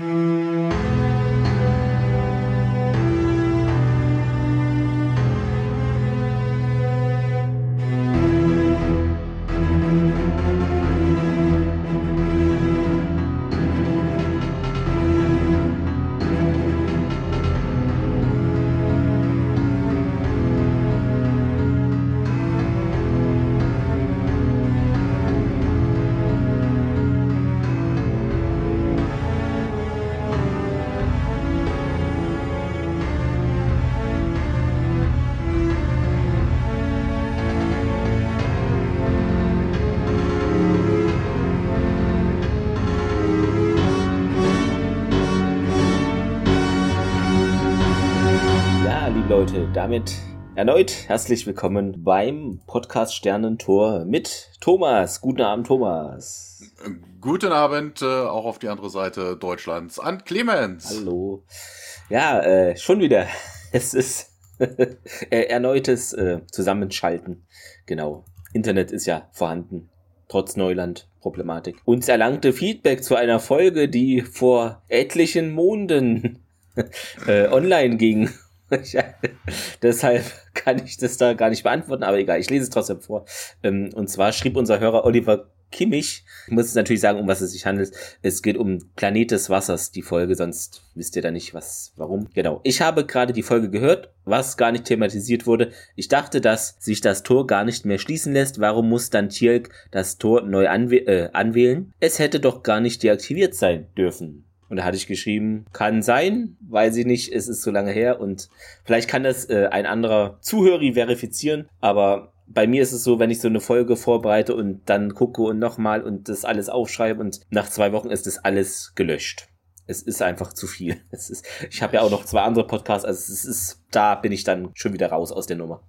Mm-hmm. Damit erneut herzlich willkommen beim Podcast Sternentor mit Thomas. Guten Abend, Thomas. Guten Abend, äh, auch auf die andere Seite Deutschlands, an Clemens. Hallo. Ja, äh, schon wieder. Es ist erneutes äh, Zusammenschalten. Genau. Internet ist ja vorhanden. Trotz Neuland-Problematik. Uns erlangte Feedback zu einer Folge, die vor etlichen Monden äh, online ging deshalb kann ich das da gar nicht beantworten, aber egal, ich lese es trotzdem vor. Ähm, und zwar schrieb unser Hörer Oliver Kimmich, ich muss natürlich sagen, um was es sich handelt. Es geht um Planet des Wassers, die Folge, sonst wisst ihr da nicht, was, warum. Genau. Ich habe gerade die Folge gehört, was gar nicht thematisiert wurde. Ich dachte, dass sich das Tor gar nicht mehr schließen lässt. Warum muss dann Tjelk das Tor neu anwäh äh, anwählen? Es hätte doch gar nicht deaktiviert sein dürfen. Und da hatte ich geschrieben, kann sein, weiß ich nicht, es ist so lange her und vielleicht kann das äh, ein anderer Zuhörer verifizieren, aber bei mir ist es so, wenn ich so eine Folge vorbereite und dann gucke und nochmal und das alles aufschreibe und nach zwei Wochen ist das alles gelöscht es ist einfach zu viel. Es ist, ich habe ja auch noch zwei andere Podcasts, also es ist, da bin ich dann schon wieder raus aus der Nummer.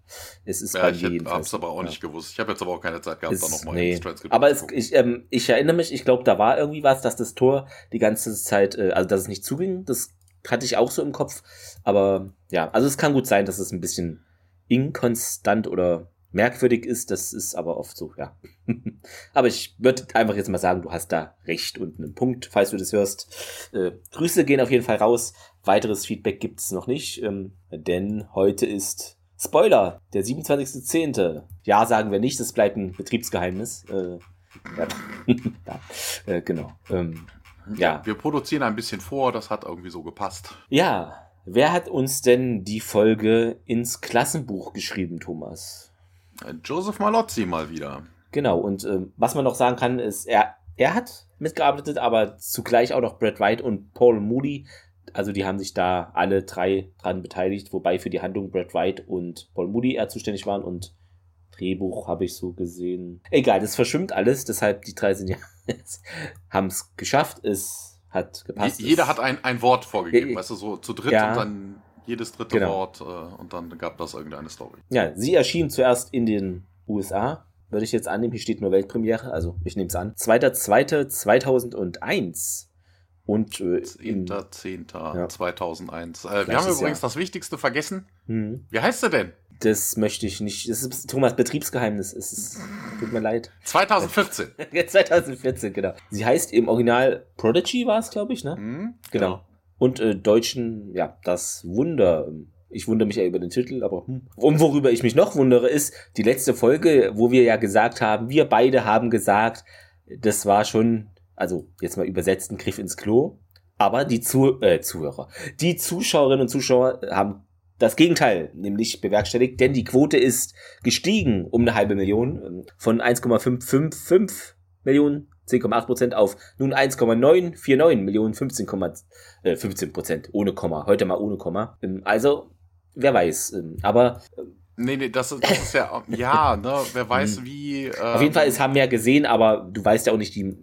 Es ist ja, bei ich habe es aber auch ja. nicht gewusst. Ich habe jetzt aber auch keine Zeit gehabt, es, da nochmal nee. ins Transkript Aber es, ich, ähm, ich erinnere mich, ich glaube, da war irgendwie was, dass das Tor die ganze Zeit, äh, also dass es nicht zuging, das hatte ich auch so im Kopf. Aber ja, also es kann gut sein, dass es ein bisschen inkonstant oder merkwürdig ist, das ist aber oft so, ja. aber ich würde einfach jetzt mal sagen, du hast da recht und einen Punkt, falls du das hörst. Äh, Grüße gehen auf jeden Fall raus. Weiteres Feedback gibt's noch nicht, ähm, denn heute ist Spoiler, der 27.10. Ja, sagen wir nicht, das bleibt ein Betriebsgeheimnis. Äh, ja. ja, äh, genau. Ähm, ja. Wir produzieren ein bisschen vor, das hat irgendwie so gepasst. Ja, wer hat uns denn die Folge ins Klassenbuch geschrieben, Thomas? Joseph Malozzi mal wieder. Genau, und äh, was man noch sagen kann, ist, er, er hat mitgearbeitet, aber zugleich auch noch Brad Wright und Paul Moody. Also die haben sich da alle drei dran beteiligt, wobei für die Handlung Brad Wright und Paul Moody eher zuständig waren und Drehbuch habe ich so gesehen. Egal, das verschwimmt alles, deshalb die drei sind ja haben es geschafft, es hat gepasst. Jeder hat ein, ein Wort vorgegeben, weißt du, so zu dritt ja. und dann jedes dritte genau. Wort äh, und dann gab das irgendeine Story. Ja, sie erschien zuerst in den USA, würde ich jetzt annehmen. Hier steht nur Weltpremiere, also ich nehme es an. 2.2.2001. Und äh, 10.10.2001. Ja. Äh, wir haben übrigens Jahr. das Wichtigste vergessen. Hm. Wie heißt sie denn? Das möchte ich nicht. Das ist Thomas Betriebsgeheimnis. Es ist, tut mir leid. 2014. 2014, genau. Sie heißt im Original Prodigy war es, glaube ich, ne? Mhm, genau. genau und äh, Deutschen, ja, das Wunder. Ich wundere mich ja über den Titel, aber hm. Und worüber ich mich noch wundere, ist die letzte Folge, wo wir ja gesagt haben, wir beide haben gesagt, das war schon, also jetzt mal übersetzt, ein Griff ins Klo. Aber die Zu äh, Zuhörer, die Zuschauerinnen und Zuschauer haben das Gegenteil nämlich bewerkstelligt, denn die Quote ist gestiegen um eine halbe Million von 1,555 Millionen 10,8% auf nun 1,949 Millionen, 15, äh, 15 Prozent, ohne Komma. Heute mal ohne Komma. Ähm, also, wer weiß. Ähm, aber ähm, Nee, nee, das, das ist ja, ja, ne, wer weiß hm. wie. Ähm, Auf jeden Fall, es haben mehr gesehen, aber du weißt ja auch nicht die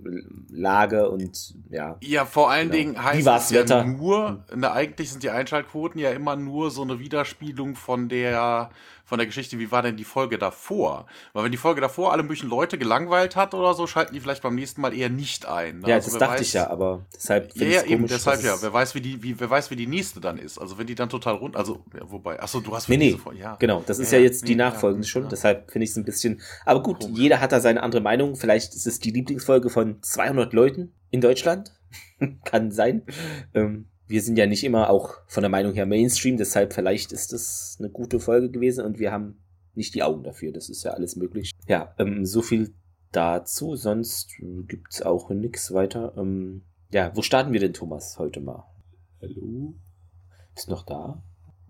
Lage und ja. Ja, vor allen genau. Dingen heißt es ja Wetter? nur, ne, eigentlich sind die Einschaltquoten ja immer nur so eine Widerspiegelung von der, von der Geschichte, wie war denn die Folge davor? Weil wenn die Folge davor alle möglichen Leute gelangweilt hat oder so, schalten die vielleicht beim nächsten Mal eher nicht ein. Ne? Ja, also das dachte weiß, ich ja, aber deshalb Ja, ja eben, deshalb ja. Wer weiß, wie die, wie, wer weiß, wie die nächste dann ist. Also wenn die dann total rund, also, ja, wobei, achso, du hast nee, nee, Folge, ja. Genau, das ist ja, ja jetzt die nachfolgende schon, deshalb finde ich es ein bisschen, aber gut, Komisch. jeder hat da seine andere Meinung. Vielleicht ist es die Lieblingsfolge von 200 Leuten in Deutschland. Kann sein. Ähm, wir sind ja nicht immer auch von der Meinung her Mainstream, deshalb vielleicht ist das eine gute Folge gewesen und wir haben nicht die Augen dafür. Das ist ja alles möglich. Ja, ähm, so viel dazu. Sonst gibt's auch nichts weiter. Ähm, ja, wo starten wir denn, Thomas, heute mal? Hallo? Ist noch da?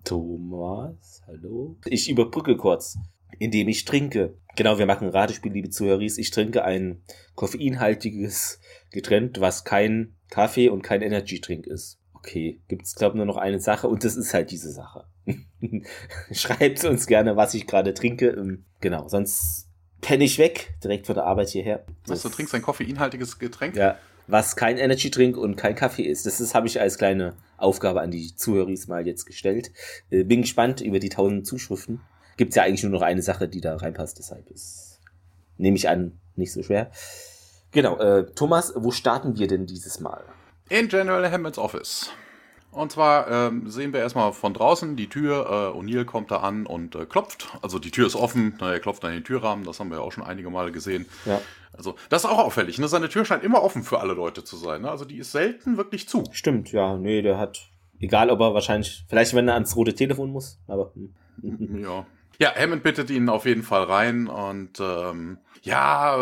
Thomas, hallo? Ich überbrücke kurz, indem ich trinke. Genau, wir machen Ratespiel, liebe Zuhörer. Ich trinke ein koffeinhaltiges Getränk, was kein Kaffee und kein Energy-Drink ist. Okay, gibt's glaube nur noch eine Sache und das ist halt diese Sache. Schreibt uns gerne, was ich gerade trinke. Ähm, genau, sonst penne ich weg, direkt von der Arbeit hierher. Was, du trinkst ein koffeinhaltiges Getränk? Ja, was kein Energy Drink und kein Kaffee ist. Das ist, habe ich als kleine Aufgabe an die Zuhörer mal jetzt gestellt. Äh, bin gespannt über die tausend Zuschriften. Gibt's ja eigentlich nur noch eine Sache, die da reinpasst, deshalb ist, nehme ich an, nicht so schwer. Genau, äh, Thomas, wo starten wir denn dieses Mal? In General Hammonds Office. Und zwar ähm, sehen wir erstmal von draußen die Tür. Äh, O'Neill kommt da an und äh, klopft. Also die Tür ist offen. Na, er klopft an den Türrahmen. Das haben wir ja auch schon einige Male gesehen. Ja. Also das ist auch auffällig. Ne? Seine Tür scheint immer offen für alle Leute zu sein. Ne? Also die ist selten wirklich zu. Stimmt, ja. Nee, der hat. Egal, ob er wahrscheinlich. Vielleicht, wenn er ans rote Telefon muss. Aber. Hm. ja. Ja, Hammond bittet ihn auf jeden Fall rein und ähm, ja,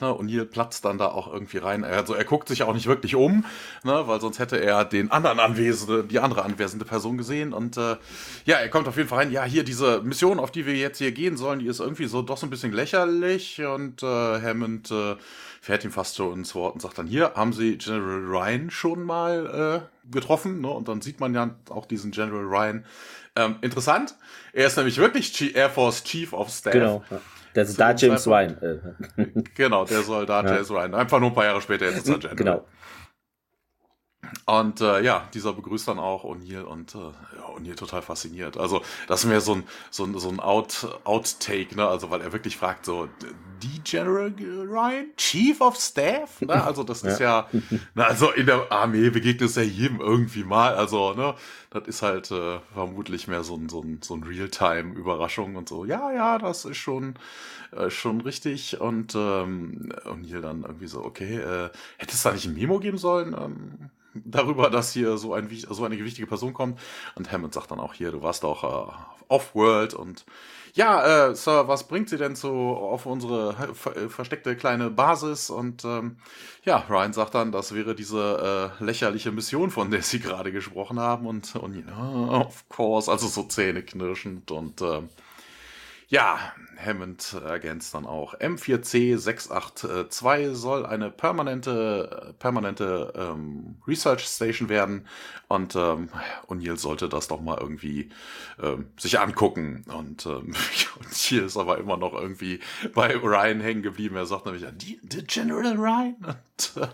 ne, und hier platzt dann da auch irgendwie rein. Also er guckt sich auch nicht wirklich um, ne, weil sonst hätte er den anderen anwesende, die andere anwesende Person gesehen. Und äh, ja, er kommt auf jeden Fall rein. Ja, hier diese Mission, auf die wir jetzt hier gehen sollen, die ist irgendwie so doch so ein bisschen lächerlich. Und äh, Hammond äh, fährt ihm fast so ins Wort und sagt dann, hier haben Sie General Ryan schon mal äh, getroffen. Ne? Und dann sieht man ja auch diesen General Ryan ähm, interessant. Er ist nämlich wirklich Air Force Chief of Staff. Genau. Der Soldat James Ryan. Äh. genau, der Soldat ja. James Ryan. Einfach nur ein paar Jahre später jetzt ist er General. Genau. Und äh, ja, dieser begrüßt dann auch O'Neill und äh, ja, O'Neill total fasziniert. Also das ist mehr so ein, so ein, so ein Out, Outtake, ne? Also weil er wirklich fragt so, die General Ryan, Chief of Staff? Ne? Also das ist ja, na, also in der Armee begegnet es ja jedem irgendwie mal. Also, ne, das ist halt äh, vermutlich mehr so ein, so ein, so ein Realtime-Überraschung und so. Ja, ja, das ist schon, äh, schon richtig. Und ähm, O'Neill dann irgendwie so, okay, äh, hätte es da nicht ein Memo geben sollen? Ähm, darüber, dass hier so, ein, so eine wichtige Person kommt. Und Hammond sagt dann auch hier, du warst auch äh, off-world und ja, äh, Sir, was bringt sie denn so auf unsere ver versteckte kleine Basis? Und ähm, ja, Ryan sagt dann, das wäre diese äh, lächerliche Mission, von der sie gerade gesprochen haben. Und, und oh, of course, also so zähneknirschend und äh, ja, Hammond ergänzt dann auch. M4C 682 soll eine permanente, permanente ähm, Research Station werden und ähm, O'Neill sollte das doch mal irgendwie ähm, sich angucken. Und, ähm, hier ist aber immer noch irgendwie bei Ryan hängen geblieben. Er sagt nämlich, die, the General Ryan. Und, äh,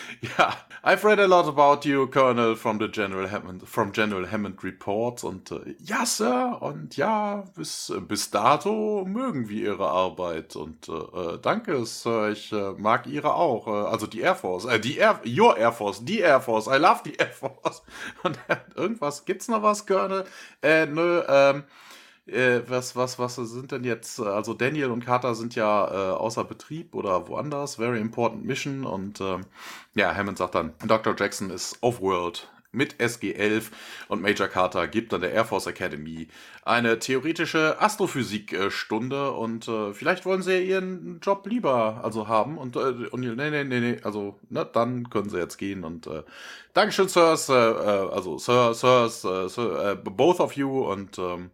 ja, I've read a lot about you, Colonel, from the General Hammond, from General Hammond Reports und äh, ja, Sir, und ja, bis, bis dato mögen wir Ihre Arbeit und äh, äh danke, Sir, ich äh, mag Ihre auch, äh, also die Air Force, äh, die Air, your Air Force, die Air Force, I love the Air Force und irgendwas, gibt's noch was, Colonel? Äh, nö, ähm, äh, was, was, was sind denn jetzt? Äh, also Daniel und Carter sind ja äh, außer Betrieb oder woanders. Very important mission. Und ähm, ja, Hammond sagt dann, Dr. Jackson ist off-world mit SG-11 und Major Carter gibt an der Air Force Academy eine theoretische Astrophysikstunde und äh, vielleicht wollen sie ihren Job lieber also haben und, äh, und nee, nee, nee, nee, also na, dann können sie jetzt gehen und äh, Dankeschön, Sirs, äh, äh also Sir, Sirs, äh, Sir, äh, both of you und ähm,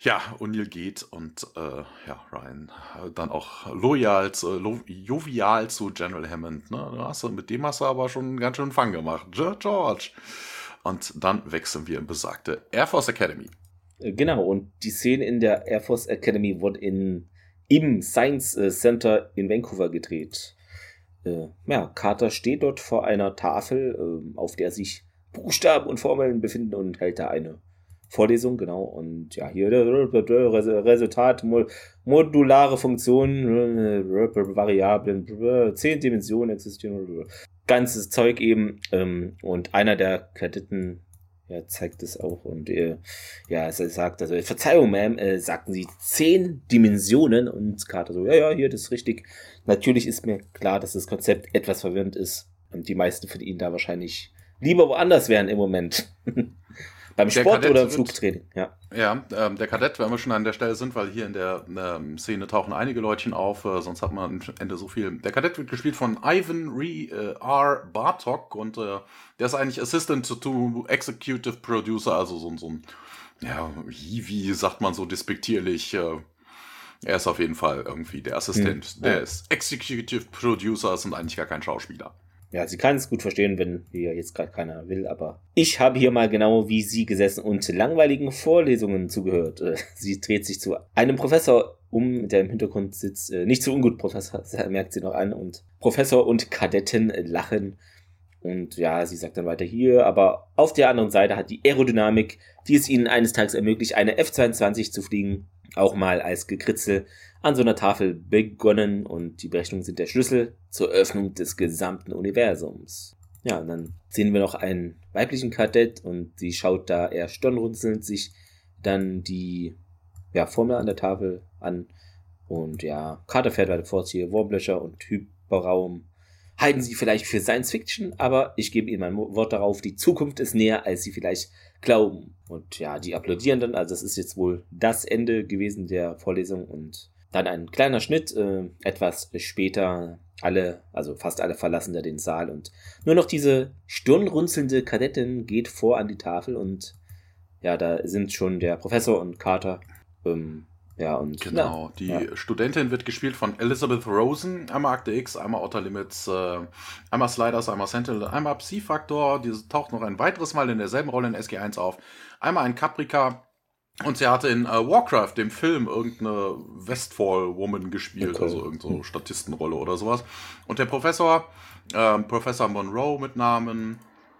ja, O'Neill geht und äh, ja, Ryan dann auch loyal, zu, lo jovial zu General Hammond. Ne? Du, mit dem hast du aber schon ganz schön Fang gemacht. George. Und dann wechseln wir in besagte Air Force Academy. Äh, genau, und die Szene in der Air Force Academy wurde in, im Science äh, Center in Vancouver gedreht. Äh, ja, Carter steht dort vor einer Tafel, äh, auf der sich Buchstaben und Formeln befinden und hält da eine Vorlesung, genau. Und ja, hier Resultat, modulare Funktionen, Variablen, zehn Dimensionen existieren, ganzes Zeug eben. Ähm, und einer der Kadetten ja, zeigt es auch und äh, ja, er sagt, also Verzeihung, Ma'am, äh, sagten sie zehn Dimensionen und Carter so, ja, ja, hier, das ist richtig. Natürlich ist mir klar, dass das Konzept etwas verwirrend ist. Und die meisten von ihnen da wahrscheinlich lieber woanders wären im Moment. Beim Sport oder im Flugtraining, ja. Ja, ähm, der Kadett, wenn wir schon an der Stelle sind, weil hier in der ähm, Szene tauchen einige Leutchen auf, äh, sonst hat man am Ende so viel. Der Kadett wird gespielt von Ivan Re, äh, R. Bartok und äh, der ist eigentlich Assistant to, Executive Producer, also so, so ein, ja, wie, sagt man so despektierlich, äh, er ist auf jeden Fall irgendwie der Assistent. Hm, ja. Der ist Executive Producer, ist und eigentlich gar kein Schauspieler. Ja, sie kann es gut verstehen, wenn hier jetzt gerade keiner will, aber ich habe hier mal genau wie sie gesessen und langweiligen Vorlesungen zugehört. Äh, sie dreht sich zu einem Professor um, der im Hintergrund sitzt. Äh, nicht zu ungut, Professor, merkt sie noch an. Und Professor und Kadetten lachen. Und ja, sie sagt dann weiter hier, aber auf der anderen Seite hat die Aerodynamik, die es ihnen eines Tages ermöglicht, eine F-22 zu fliegen, auch mal als Gekritzel an so einer Tafel begonnen und die Berechnungen sind der Schlüssel zur Öffnung des gesamten Universums. Ja, und dann sehen wir noch einen weiblichen Kadett und sie schaut da eher stirnrunzelnd sich dann die ja, Formel an der Tafel an. Und ja, Carter fährt weiter fort hier, Wurmlöcher und Hyperraum. Halten Sie vielleicht für Science Fiction, aber ich gebe Ihnen mein Wort darauf, die Zukunft ist näher, als Sie vielleicht glauben. Und ja, die applaudieren dann, also das ist jetzt wohl das Ende gewesen der Vorlesung und dann ein kleiner Schnitt, äh, etwas später, alle, also fast alle verlassen da den Saal und nur noch diese stirnrunzelnde Kadettin geht vor an die Tafel und ja, da sind schon der Professor und Carter. Ähm, ja, und. Genau, na, die ja. Studentin wird gespielt von Elizabeth Rosen, einmal Akte X, einmal Outer Limits, äh, einmal Sliders, einmal Sentinel, einmal Psi-Faktor. Die taucht noch ein weiteres Mal in derselben Rolle in SG1 auf. Einmal ein Caprica, und sie hatte in äh, Warcraft, dem Film, irgendeine Westfall-Woman gespielt, okay. also irgendeine so Statistenrolle oder sowas. Und der Professor, äh, Professor Monroe mit Namen,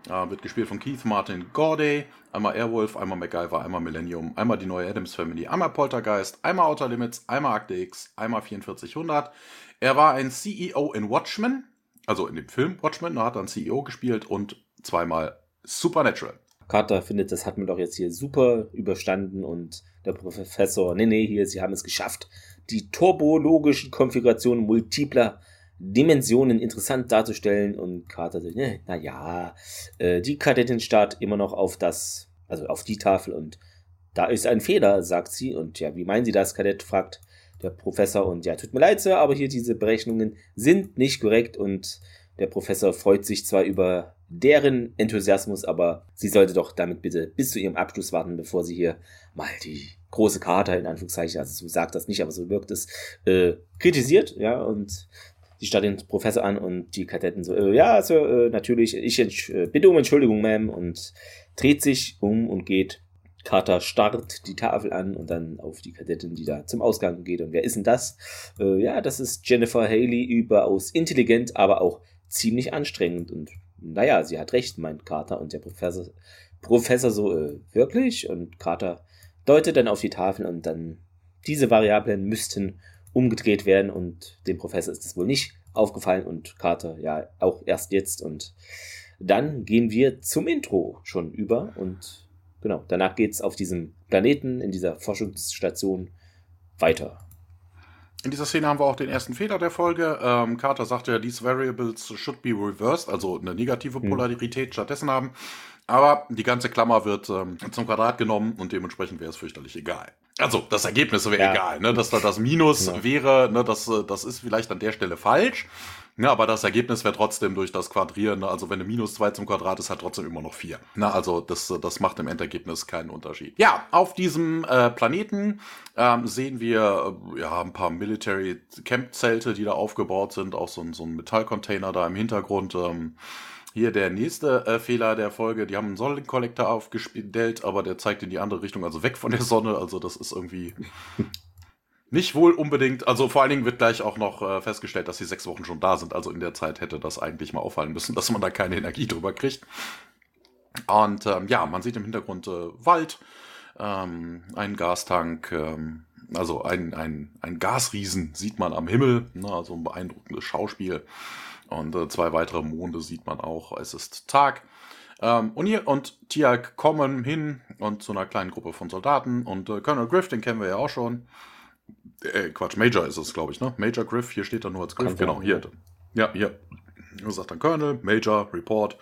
äh, wird gespielt von Keith Martin Gorday. Einmal Airwolf, einmal MacGyver, einmal Millennium, einmal die neue Adams Family, einmal Poltergeist, einmal Outer Limits, einmal Akte X, einmal 4400. Er war ein CEO in Watchmen, also in dem Film Watchmen, hat einen CEO gespielt und zweimal Supernatural. Carter findet, das hat man doch jetzt hier super überstanden und der Professor, nee, nee, hier, sie haben es geschafft, die turbologischen Konfigurationen multipler Dimensionen interessant darzustellen und Carter sagt, ne, naja, äh, die Kadettin starrt immer noch auf das, also auf die Tafel und da ist ein Fehler, sagt sie. Und ja, wie meinen Sie das, Kadett, fragt der Professor. Und ja, tut mir leid, Sir, aber hier diese Berechnungen sind nicht korrekt. Und der Professor freut sich zwar über deren Enthusiasmus, aber sie sollte doch damit bitte bis zu ihrem Abschluss warten, bevor sie hier mal die große Karte, in Anführungszeichen, also so sagt das nicht, aber so wirkt es, äh, kritisiert, ja, und sie starrt den Professor an und die Kadetten so, äh, ja, also, äh, natürlich, ich äh, bitte um Entschuldigung, Ma'am, und dreht sich um und geht. Carter starrt die Tafel an und dann auf die Kadettin, die da zum Ausgang geht. Und wer ist denn das? Äh, ja, das ist Jennifer Haley, überaus intelligent, aber auch ziemlich anstrengend. Und naja, sie hat recht, meint Carter. Und der Professor, Professor so, äh, wirklich? Und Carter deutet dann auf die Tafel und dann diese Variablen müssten umgedreht werden und dem Professor ist es wohl nicht aufgefallen und Carter ja auch erst jetzt und dann gehen wir zum Intro schon über und genau, danach geht es auf diesem Planeten in dieser Forschungsstation weiter. In dieser Szene haben wir auch den ersten Fehler der Folge. Ähm, Carter sagte ja, these variables should be reversed, also eine negative hm. Polarität mhm. stattdessen haben. Aber die ganze Klammer wird ähm, zum Quadrat genommen und dementsprechend wäre es fürchterlich egal. Also das Ergebnis wäre ja. egal, ne? dass da das Minus ja. wäre, ne? das, äh, das ist vielleicht an der Stelle falsch. Ja, aber das Ergebnis wäre trotzdem durch das Quadrieren, ne? also wenn eine minus 2 zum Quadrat ist, hat trotzdem immer noch 4. Na, also das, das macht im Endergebnis keinen Unterschied. Ja, auf diesem äh, Planeten ähm, sehen wir äh, ja ein paar Military Camp Zelte, die da aufgebaut sind, auch so, so ein Metallcontainer da im Hintergrund. Ähm, hier der nächste äh, Fehler der Folge, die haben einen Sonnenkollektor aufgestellt, aber der zeigt in die andere Richtung, also weg von der Sonne. Also das ist irgendwie nicht wohl unbedingt, also vor allen Dingen wird gleich auch noch äh, festgestellt, dass sie sechs Wochen schon da sind. Also in der Zeit hätte das eigentlich mal auffallen müssen, dass man da keine Energie drüber kriegt. Und ähm, ja, man sieht im Hintergrund äh, Wald, ähm, einen Gastank, ähm, also ein, ein, ein Gasriesen sieht man am Himmel, ne, also ein beeindruckendes Schauspiel. Und äh, zwei weitere Monde sieht man auch. Es ist Tag. Ähm, und hier und Tiag kommen hin und zu einer kleinen Gruppe von Soldaten. Und äh, Colonel Griff, den kennen wir ja auch schon. Äh, Quatsch, Major ist es, glaube ich, ne? Major Griff, hier steht er nur als Griff. Kann genau, hier. Ja, hier. Und sagt dann Colonel, Major, Report.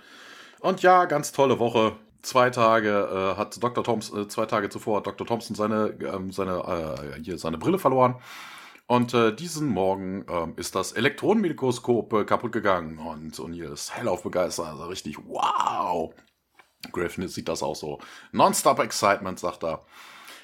Und ja, ganz tolle Woche. Zwei Tage äh, hat Dr. Thompson, äh, zwei Tage zuvor hat Dr. Thompson seine, ähm, seine, äh, hier seine Brille verloren. Und äh, diesen Morgen ähm, ist das Elektronenmikroskop äh, kaputt gegangen und O'Neill ist hellauf begeistert. Also richtig, wow! Griffin sieht das auch so. Nonstop Excitement, sagt er.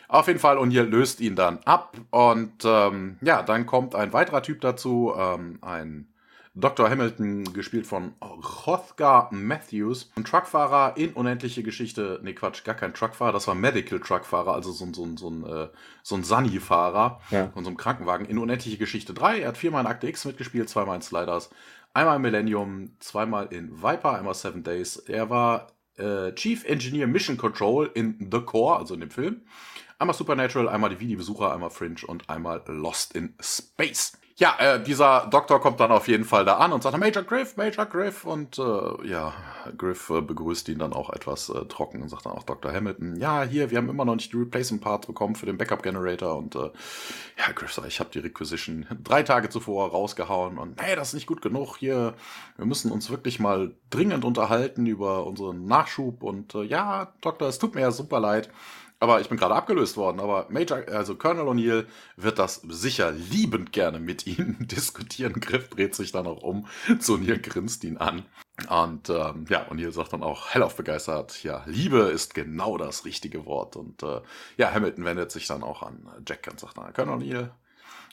Auf jeden Fall, O'Neill löst ihn dann ab und ähm, ja, dann kommt ein weiterer Typ dazu, ähm, ein Dr. Hamilton, gespielt von Hrothgar Matthews, ein Truckfahrer in Unendliche Geschichte, nee Quatsch, gar kein Truckfahrer, das war Medical Truckfahrer, also so, so, so ein, äh, so ein Sunny-Fahrer ja. von so einem Krankenwagen in Unendliche Geschichte 3. Er hat viermal in Akte X mitgespielt, zweimal in Sliders, einmal in Millennium, zweimal in Viper, einmal Seven Days. Er war äh, Chief Engineer Mission Control in The Core, also in dem Film. Einmal Supernatural, einmal die Vidi-Besucher, einmal Fringe und einmal Lost in Space. Ja, äh, dieser Doktor kommt dann auf jeden Fall da an und sagt Major Griff, Major Griff. Und äh, ja, Griff äh, begrüßt ihn dann auch etwas äh, trocken und sagt dann auch Dr. Hamilton, ja, hier, wir haben immer noch nicht die Replacement Parts bekommen für den Backup Generator. Und äh, ja, Griff sagt, ich habe die Requisition drei Tage zuvor rausgehauen. Und hey, das ist nicht gut genug hier, wir müssen uns wirklich mal dringend unterhalten über unseren Nachschub. Und äh, ja, Doktor, es tut mir ja super leid, aber ich bin gerade abgelöst worden. Aber Major, also Colonel O'Neill wird das sicher liebend gerne mit Ihnen diskutieren. Griff dreht sich dann auch um zu O'Neill, grinst ihn an. Und ähm, ja, O'Neill sagt dann auch hellauf begeistert, ja, Liebe ist genau das richtige Wort. Und äh, ja, Hamilton wendet sich dann auch an Jack und sagt, dann, Colonel O'Neill,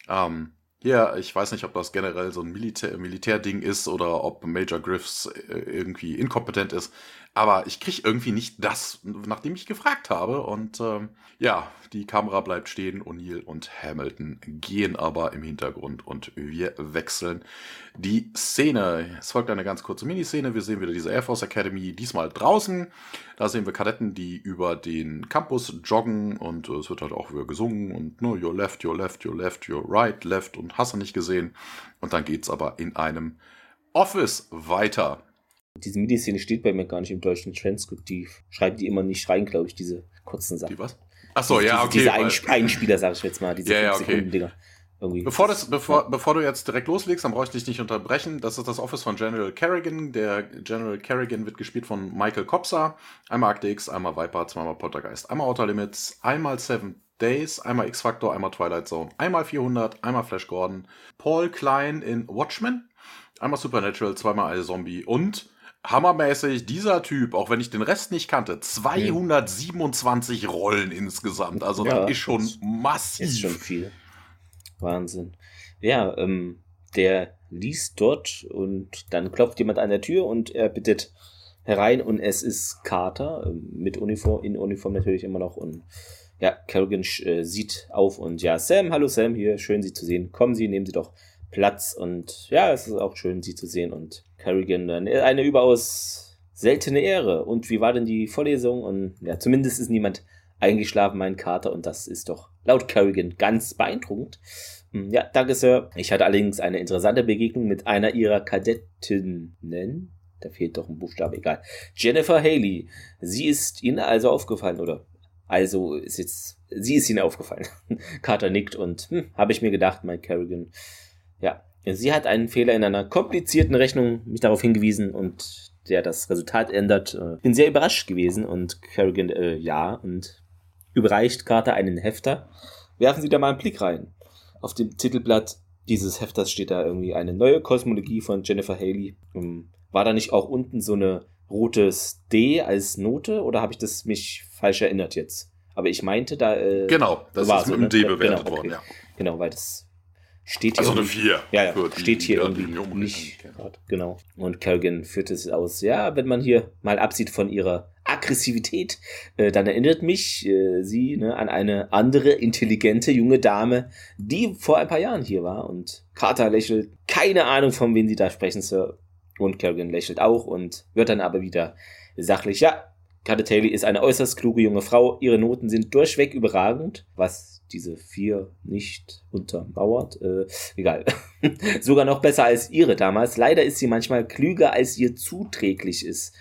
ähm, ja, ich weiß nicht, ob das generell so ein Militär Militärding ist oder ob Major Griffs äh, irgendwie inkompetent ist. Aber ich kriege irgendwie nicht das, nachdem ich gefragt habe. Und ähm, ja, die Kamera bleibt stehen. O'Neill und Hamilton gehen aber im Hintergrund und wir wechseln die Szene. Es folgt eine ganz kurze Miniszene. Wir sehen wieder diese Air Force Academy, diesmal draußen. Da sehen wir Kadetten, die über den Campus joggen und äh, es wird halt auch wieder gesungen und nur your left, your left, your left, your right, left und hast du nicht gesehen. Und dann geht's aber in einem Office weiter. Diese MIDI-Szene steht bei mir gar nicht im deutschen Transkript. Die schreiben die immer nicht rein, glaube ich, diese kurzen Sachen. Die was? Achso, ja, okay. Diese Einsp Einspieler, sag ich jetzt mal, diese ja, ja, okay. Dinger. Irgendwie. Bevor, das, bevor, ja. bevor du jetzt direkt loslegst, dann brauche ich dich nicht unterbrechen. Das ist das Office von General Kerrigan. Der General Kerrigan wird gespielt von Michael Kopsa. Einmal Akte X, einmal Viper, zweimal Poltergeist, einmal Outer Limits, einmal Seven Days, einmal X-Factor, einmal Twilight Zone, einmal 400, einmal Flash Gordon, Paul Klein in Watchmen, einmal Supernatural, zweimal Zombie und hammermäßig, dieser Typ, auch wenn ich den Rest nicht kannte, 227 hm. Rollen insgesamt. Also ja, das ist schon das massiv. Ist schon viel. Wahnsinn. Ja, ähm, der liest dort und dann klopft jemand an der Tür und er bittet herein und es ist Carter ähm, mit Uniform, in Uniform natürlich immer noch und ja, Kerrigan äh, sieht auf und ja, Sam, hallo Sam, hier, schön Sie zu sehen. Kommen Sie, nehmen Sie doch Platz und ja, es ist auch schön, Sie zu sehen und Kerrigan dann eine überaus seltene Ehre. Und wie war denn die Vorlesung? Und ja, zumindest ist niemand eingeschlafen, mein Kater, und das ist doch laut Kerrigan ganz beeindruckend. Hm, ja, danke, Sir. Ich hatte allerdings eine interessante Begegnung mit einer ihrer Kadettinnen. Da fehlt doch ein Buchstabe, egal. Jennifer Haley. Sie ist Ihnen also aufgefallen, oder? Also ist jetzt, sie ist Ihnen aufgefallen. Carter nickt und hm, habe ich mir gedacht, mein Kerrigan. Ja, Sie hat einen Fehler in einer komplizierten Rechnung mich darauf hingewiesen und der das Resultat ändert. Äh, bin sehr überrascht gewesen und Kerrigan, äh, ja, und überreicht Carter einen Hefter. Werfen Sie da mal einen Blick rein. Auf dem Titelblatt dieses Hefters steht da irgendwie eine neue Kosmologie von Jennifer Haley. Ähm, war da nicht auch unten so eine rotes D als Note oder habe ich das mich falsch erinnert jetzt? Aber ich meinte da. Äh, genau, das ist mit einem ne? D bewertet genau, okay. worden, ja. Genau, weil das Steht hier also eine 4. Ja, ja. Die, steht hier irgendwie nicht. Genau. Und Kerrigan führt es aus. Ja, wenn man hier mal absieht von ihrer Aggressivität, äh, dann erinnert mich äh, sie ne, an eine andere intelligente junge Dame, die vor ein paar Jahren hier war. Und Carter lächelt. Keine Ahnung, von wem sie da sprechen, Sir. Und Kerrigan lächelt auch und wird dann aber wieder sachlich. Ja, Carter Taylor ist eine äußerst kluge junge Frau. Ihre Noten sind durchweg überragend, was diese vier nicht untermauert. Äh, egal. Sogar noch besser als ihre damals. Leider ist sie manchmal klüger, als ihr zuträglich ist.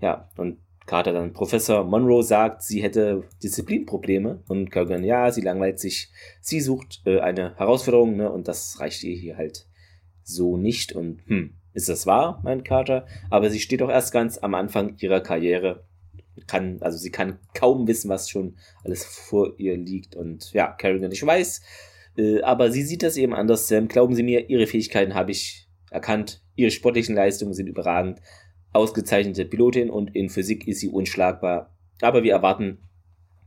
Ja, und Carter dann, Professor Monroe sagt, sie hätte Disziplinprobleme. Und Kerrigan, ja, sie langweilt sich. Sie sucht äh, eine Herausforderung, ne, und das reicht ihr hier halt so nicht. Und hm, ist das wahr, mein Carter, aber sie steht doch erst ganz am Anfang ihrer Karriere. Kann, also sie kann kaum wissen, was schon alles vor ihr liegt. Und ja, Kerrigan, ich weiß, äh, aber sie sieht das eben anders. Sam, glauben Sie mir, ihre Fähigkeiten habe ich erkannt. Ihre sportlichen Leistungen sind überragend. Ausgezeichnete Pilotin und in Physik ist sie unschlagbar. Aber wir erwarten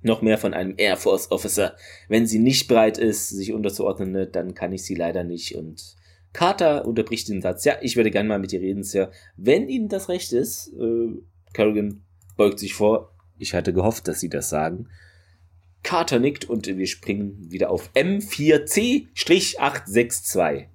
noch mehr von einem Air Force Officer. Wenn sie nicht bereit ist, sich unterzuordnen, ne, dann kann ich sie leider nicht. Und Carter unterbricht den Satz. Ja, ich würde gerne mal mit ihr reden, Sir. Wenn Ihnen das recht ist, äh, Kerrigan beugt sich vor. Ich hatte gehofft, dass Sie das sagen. Carter nickt und wir springen wieder auf M4C-862.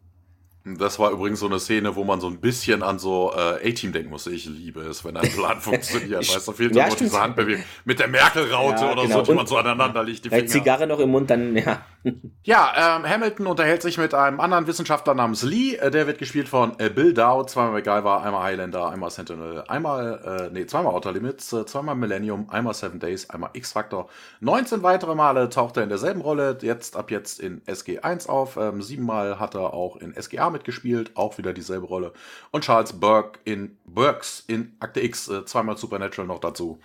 Das war übrigens so eine Szene, wo man so ein bisschen an so äh, A-Team denken musste. Ich liebe es, wenn ein Plan funktioniert. weißt du, fehlt ja, nur diese Handbewegung mit der Merkel-Raute ja, oder genau. so, die und man so aneinander liegt. Die Finger. Zigarre noch im Mund, dann, ja. Ja, ähm, Hamilton unterhält sich mit einem anderen Wissenschaftler namens Lee. Äh, der wird gespielt von äh, Bill Dowd, zweimal MacGyver, einmal Highlander, einmal Sentinel, einmal, äh, nee, zweimal Outer Limits, äh, zweimal Millennium, einmal Seven Days, einmal X-Factor. 19 weitere Male taucht er in derselben Rolle, jetzt ab jetzt in SG1 auf. Ähm, siebenmal hat er auch in SGA mitgespielt, auch wieder dieselbe Rolle. Und Charles Burke in Burks in Akte X, äh, zweimal Supernatural noch dazu.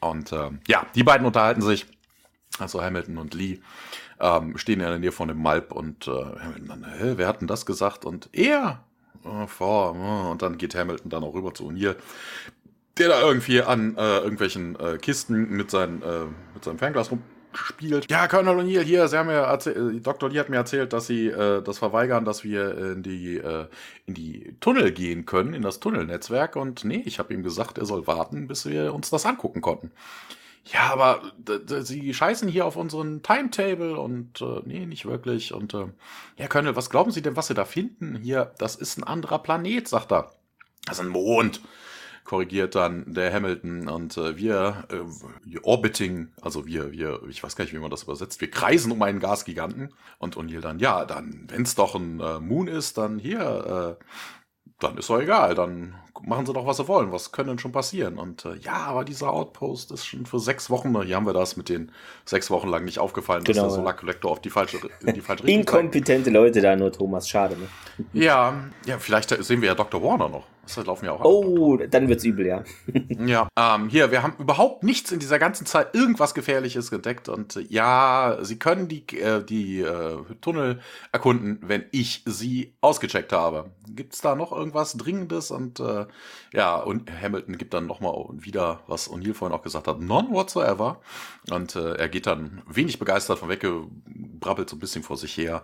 Und äh, ja, die beiden unterhalten sich, also Hamilton und Lee, ähm, stehen in der Nähe von dem Malp und äh, Hamilton hä, wer hat denn das gesagt? Und er, äh, vor, äh, und dann geht Hamilton dann auch rüber zu O'Neill, der da irgendwie an äh, irgendwelchen äh, Kisten mit, seinen, äh, mit seinem Fernglas rum spielt. Ja, Colonel O'Neill, hier, Sie haben mir erzählt, äh, Dr. Lee hat mir erzählt, dass Sie äh, das verweigern, dass wir in die, äh, in die Tunnel gehen können, in das Tunnelnetzwerk. Und nee, ich habe ihm gesagt, er soll warten, bis wir uns das angucken konnten. Ja, aber sie scheißen hier auf unseren Timetable und äh, nee, nicht wirklich. Und äh, ja, Colonel, was glauben Sie denn, was Sie da finden? Hier, das ist ein anderer Planet, sagt er. Das ist ein Mond korrigiert dann der Hamilton und äh, wir, äh, wir orbiting, also wir, wir, ich weiß gar nicht, wie man das übersetzt, wir kreisen um einen Gasgiganten und O'Neill dann, ja, dann, wenn es doch ein äh, Moon ist, dann hier, äh, dann ist doch egal, dann machen sie doch, was sie wollen, was können denn schon passieren? Und äh, ja, aber dieser Outpost ist schon für sechs Wochen, hier haben wir das mit den sechs Wochen lang nicht aufgefallen, genau, dass der Solar Collector auf die falsche, in die falsche Richtung Inkompetente. Leute da nur, Thomas, schade, ne? Ja, ja, vielleicht sehen wir ja Dr. Warner noch. Das laufen ja auch. Oh, an. dann wird's übel, ja. ja, ähm, hier, wir haben überhaupt nichts in dieser ganzen Zeit irgendwas Gefährliches entdeckt. Und äh, ja, sie können die, äh, die äh, Tunnel erkunden, wenn ich sie ausgecheckt habe. Gibt's da noch irgendwas Dringendes? Und äh, ja, und Hamilton gibt dann nochmal wieder, was O'Neill vorhin auch gesagt hat, none whatsoever. Und äh, er geht dann wenig begeistert von weg, brabbelt so ein bisschen vor sich her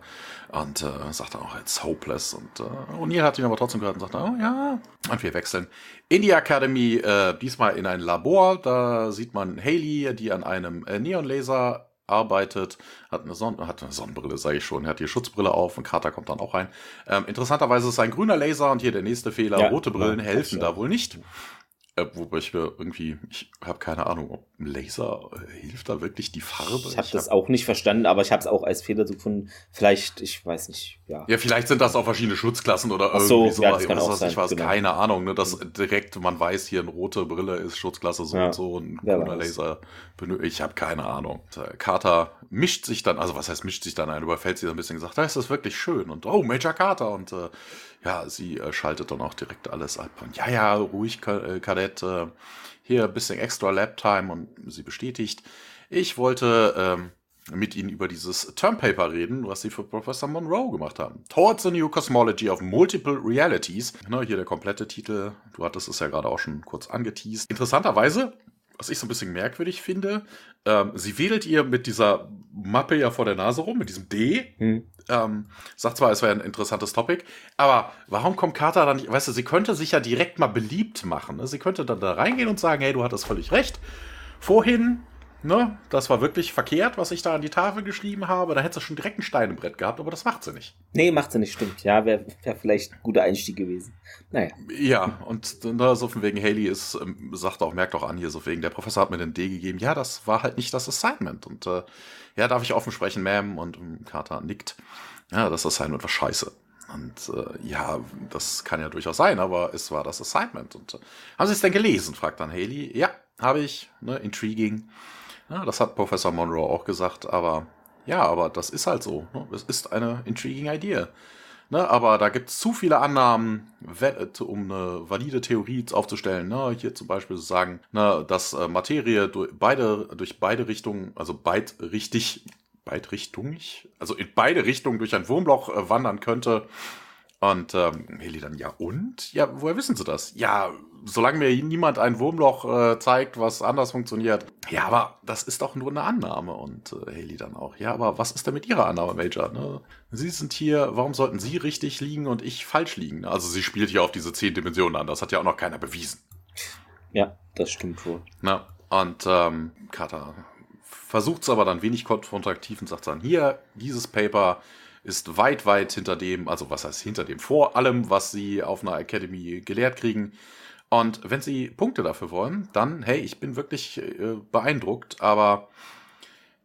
und äh, sagt dann auch, it's hopeless. Und äh, O'Neill hat ihn aber trotzdem gehört und sagt, oh ja, und wir wechseln in die Academy, äh, diesmal in ein Labor. Da sieht man Haley, die an einem äh, Neonlaser arbeitet, hat eine, Son hat eine Sonnenbrille, sage ich schon, hat die Schutzbrille auf und Carter kommt dann auch rein. Ähm, interessanterweise ist es ein grüner Laser und hier der nächste Fehler, ja, rote Brillen ja, helfen da wohl nicht. Wobei ich mir irgendwie, ich habe keine Ahnung, ob ein Laser äh, hilft da wirklich die Farbe. Ich habe das hab, auch nicht verstanden, aber ich habe es auch als Fehler gefunden. Vielleicht, ich weiß nicht, ja. Ja, vielleicht sind das auch verschiedene Schutzklassen oder Ach irgendwie so, ja, das kann auch sein, was, genau. keine Ahnung, ne, dass direkt man weiß, hier eine rote Brille ist Schutzklasse so ja, und so, ein grüner Laser. Ich habe keine Ahnung. Carter mischt sich dann, also was heißt mischt sich dann ein, überfällt sie dann ein bisschen gesagt, da ist das wirklich schön und oh, Major Carter und äh, ja, sie äh, schaltet dann auch direkt alles ab. Und ja, ja, ruhig, Kadett, äh, hier ein bisschen extra Lab-Time und sie bestätigt. Ich wollte ähm, mit Ihnen über dieses Termpaper reden, was Sie für Professor Monroe gemacht haben. Towards the New Cosmology of Multiple Realities. Ne, hier der komplette Titel. Du hattest es ja gerade auch schon kurz angeteased. Interessanterweise was ich so ein bisschen merkwürdig finde, ähm, sie wedelt ihr mit dieser Mappe ja vor der Nase rum, mit diesem D. Hm. Ähm, sagt zwar, es wäre ein interessantes Topic, aber warum kommt Carter dann nicht? Weißt du, sie könnte sich ja direkt mal beliebt machen. Ne? Sie könnte dann da reingehen und sagen, hey, du hattest völlig recht. Vorhin ne, das war wirklich verkehrt, was ich da an die Tafel geschrieben habe. Da hätte sie schon direkt ein Stein im Brett gehabt, aber das macht sie nicht. Nee, macht sie nicht, stimmt. Ja, wäre wär vielleicht ein guter Einstieg gewesen. Naja. Ja, und ne, so von wegen Haley ist, ähm, sagt auch, merkt auch an hier, so wegen, der Professor hat mir den D gegeben. Ja, das war halt nicht das Assignment. Und äh, ja, darf ich offen sprechen, Ma'am? Und um, Carter nickt. Ja, das Assignment war scheiße. Und äh, ja, das kann ja durchaus sein, aber es war das Assignment. Und äh, haben Sie es denn gelesen? fragt dann Haley. Ja, habe ich. Ne, intriguing. Ja, das hat Professor Monroe auch gesagt, aber ja, aber das ist halt so. Ne? Es ist eine intriguing Idee. Ne, aber da gibt es zu viele Annahmen, um eine valide Theorie aufzustellen. Ne? Hier zum Beispiel zu sagen, ne, dass äh, Materie durch beide, durch beide Richtungen, also beidrichtig, beidrichtung, also in beide Richtungen durch ein Wurmloch äh, wandern könnte. Und ähm, Heli dann, ja und? Ja, woher wissen Sie das? Ja, solange mir niemand ein Wurmloch äh, zeigt, was anders funktioniert. Ja, aber das ist doch nur eine Annahme. Und äh, Haley dann auch. Ja, aber was ist denn mit Ihrer Annahme, Major? Ne? Sie sind hier, warum sollten Sie richtig liegen und ich falsch liegen? Also sie spielt hier auf diese zehn Dimensionen an. Das hat ja auch noch keiner bewiesen. Ja, das stimmt wohl. Na, und ähm, Carter versucht es aber dann wenig konfrontativ und sagt dann, hier, dieses Paper ist weit, weit hinter dem, also was heißt hinter dem, vor allem, was sie auf einer Academy gelehrt kriegen. Und wenn sie Punkte dafür wollen, dann, hey, ich bin wirklich äh, beeindruckt, aber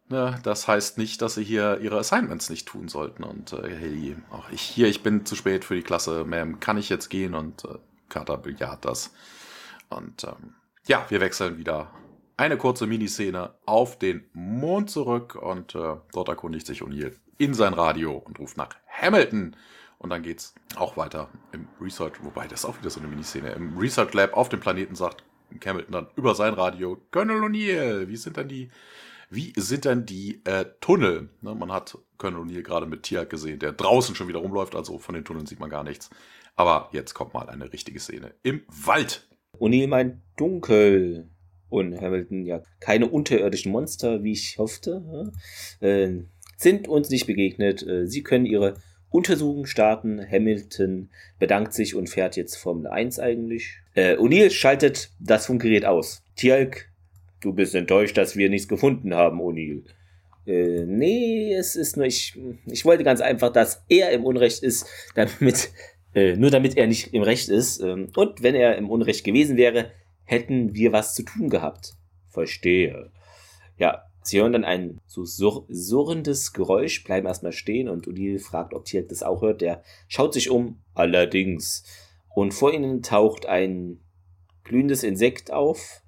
ne, das heißt nicht, dass sie hier ihre Assignments nicht tun sollten. Und äh, hey, auch ich hier, ich bin zu spät für die Klasse, Ma'am, kann ich jetzt gehen? Und äh, Carter bejaht das. Und ähm, ja, wir wechseln wieder eine kurze Miniszene auf den Mond zurück und äh, dort erkundigt sich O'Neill in sein Radio und ruft nach Hamilton. Und dann geht's auch weiter im Research, wobei das ist auch wieder so eine Miniszene. Im Research Lab auf dem Planeten sagt Hamilton dann über sein Radio, Colonel O'Neill, wie sind denn die, wie sind denn die äh, Tunnel? Ne, man hat Colonel O'Neill gerade mit Tiak gesehen, der draußen schon wieder rumläuft, also von den Tunneln sieht man gar nichts. Aber jetzt kommt mal eine richtige Szene im Wald. O'Neill meint dunkel. Und Hamilton, ja, keine unterirdischen Monster, wie ich hoffte. Äh, sind uns nicht begegnet. Äh, sie können ihre Untersuchung starten. Hamilton bedankt sich und fährt jetzt Formel 1 eigentlich. Äh, O'Neill schaltet das Funkgerät aus. Tialk, du bist enttäuscht, dass wir nichts gefunden haben, O'Neill. Äh, nee, es ist nur, ich, ich wollte ganz einfach, dass er im Unrecht ist, damit, äh, nur damit er nicht im Recht ist. Ähm, und wenn er im Unrecht gewesen wäre, hätten wir was zu tun gehabt. Verstehe. Ja, Sie hören dann ein so sur surrendes Geräusch, bleiben erstmal stehen und Odile fragt, ob Tirk das auch hört. Der schaut sich um, allerdings. Und vor ihnen taucht ein glühendes Insekt auf,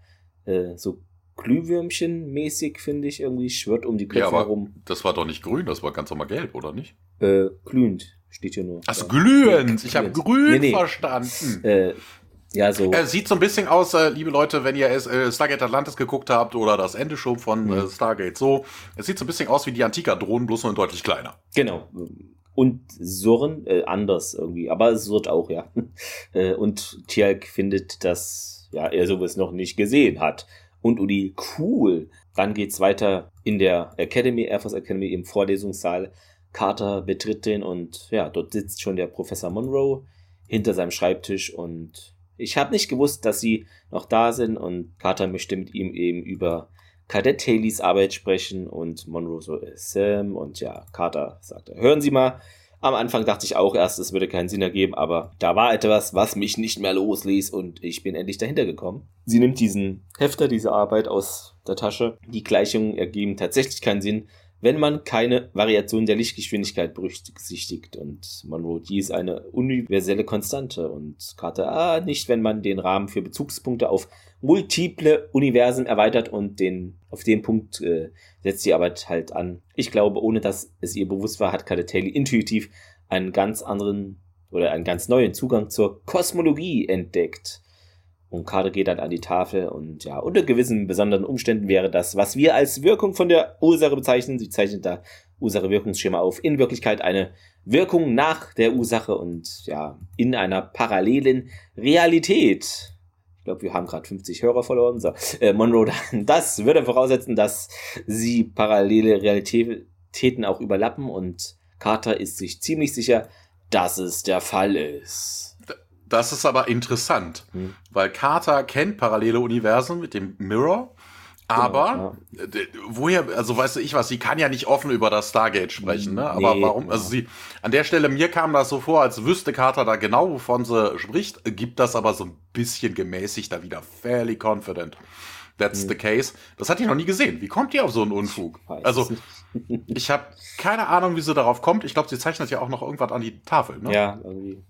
äh, so Glühwürmchen-mäßig, finde ich, irgendwie schwirrt um die Köpfe ja, aber herum. Das war doch nicht grün, das war ganz normal gelb, oder nicht? Äh, glühend steht hier nur. Achso, ja. glühend! Ich habe grün nee, nee. verstanden. Äh, ja, so. Er sieht so ein bisschen aus, äh, liebe Leute, wenn ihr äh, Stargate Atlantis geguckt habt oder das Ende schon von äh, mhm. Stargate so. Es sieht so ein bisschen aus wie die Antika-Drohnen, bloß nur deutlich kleiner. Genau. Und Surren äh, anders irgendwie, aber es wird auch, ja. Äh, und Tjalk findet, dass ja, er sowas noch nicht gesehen hat. Und Udi, cool. Dann geht's weiter in der Academy, Air Force Academy im Vorlesungssaal. Carter betritt den und ja, dort sitzt schon der Professor Monroe hinter seinem Schreibtisch und ich habe nicht gewusst, dass sie noch da sind und Carter möchte mit ihm eben über Kadett Haleys Arbeit sprechen und Monroe so, äh, Sam und ja, Carter sagt, hören Sie mal. Am Anfang dachte ich auch erst, es würde keinen Sinn ergeben, aber da war etwas, was mich nicht mehr losließ und ich bin endlich dahinter gekommen. Sie nimmt diesen Hefter, diese Arbeit aus der Tasche. Die Gleichungen ergeben tatsächlich keinen Sinn, wenn man keine Variation der Lichtgeschwindigkeit berücksichtigt. Und Monroe, die ist eine universelle Konstante. Und Carter, ah, nicht, wenn man den Rahmen für Bezugspunkte auf multiple Universen erweitert und den, auf den Punkt äh, setzt die Arbeit halt an. Ich glaube, ohne dass es ihr bewusst war, hat Carter Taylor intuitiv einen ganz anderen oder einen ganz neuen Zugang zur Kosmologie entdeckt. Und Karte geht dann an die Tafel und ja, unter gewissen besonderen Umständen wäre das, was wir als Wirkung von der Ursache bezeichnen, sie zeichnet da Ursache-Wirkungsschema auf, in Wirklichkeit eine Wirkung nach der Ursache und ja, in einer parallelen Realität. Ich glaube, wir haben gerade 50 Hörer verloren. So, äh, Monroe, das würde voraussetzen, dass sie parallele Realitäten auch überlappen und Carter ist sich ziemlich sicher, dass es der Fall ist. Das ist aber interessant, hm. weil Carter kennt parallele Universen mit dem Mirror, aber genau, ja. woher, also weißt du ich was, sie kann ja nicht offen über das Stargate sprechen, ne? Aber nee, warum? Also sie, an der Stelle, mir kam das so vor, als wüsste Carter da genau, wovon sie spricht, gibt das aber so ein bisschen gemäßigt da wieder fairly confident. That's hm. the case. Das hat die noch nie gesehen. Wie kommt die auf so einen Unfug? Also, ich habe keine Ahnung, wie sie darauf kommt. Ich glaube, sie zeichnet ja auch noch irgendwas an die Tafel, ne? Ja, irgendwie.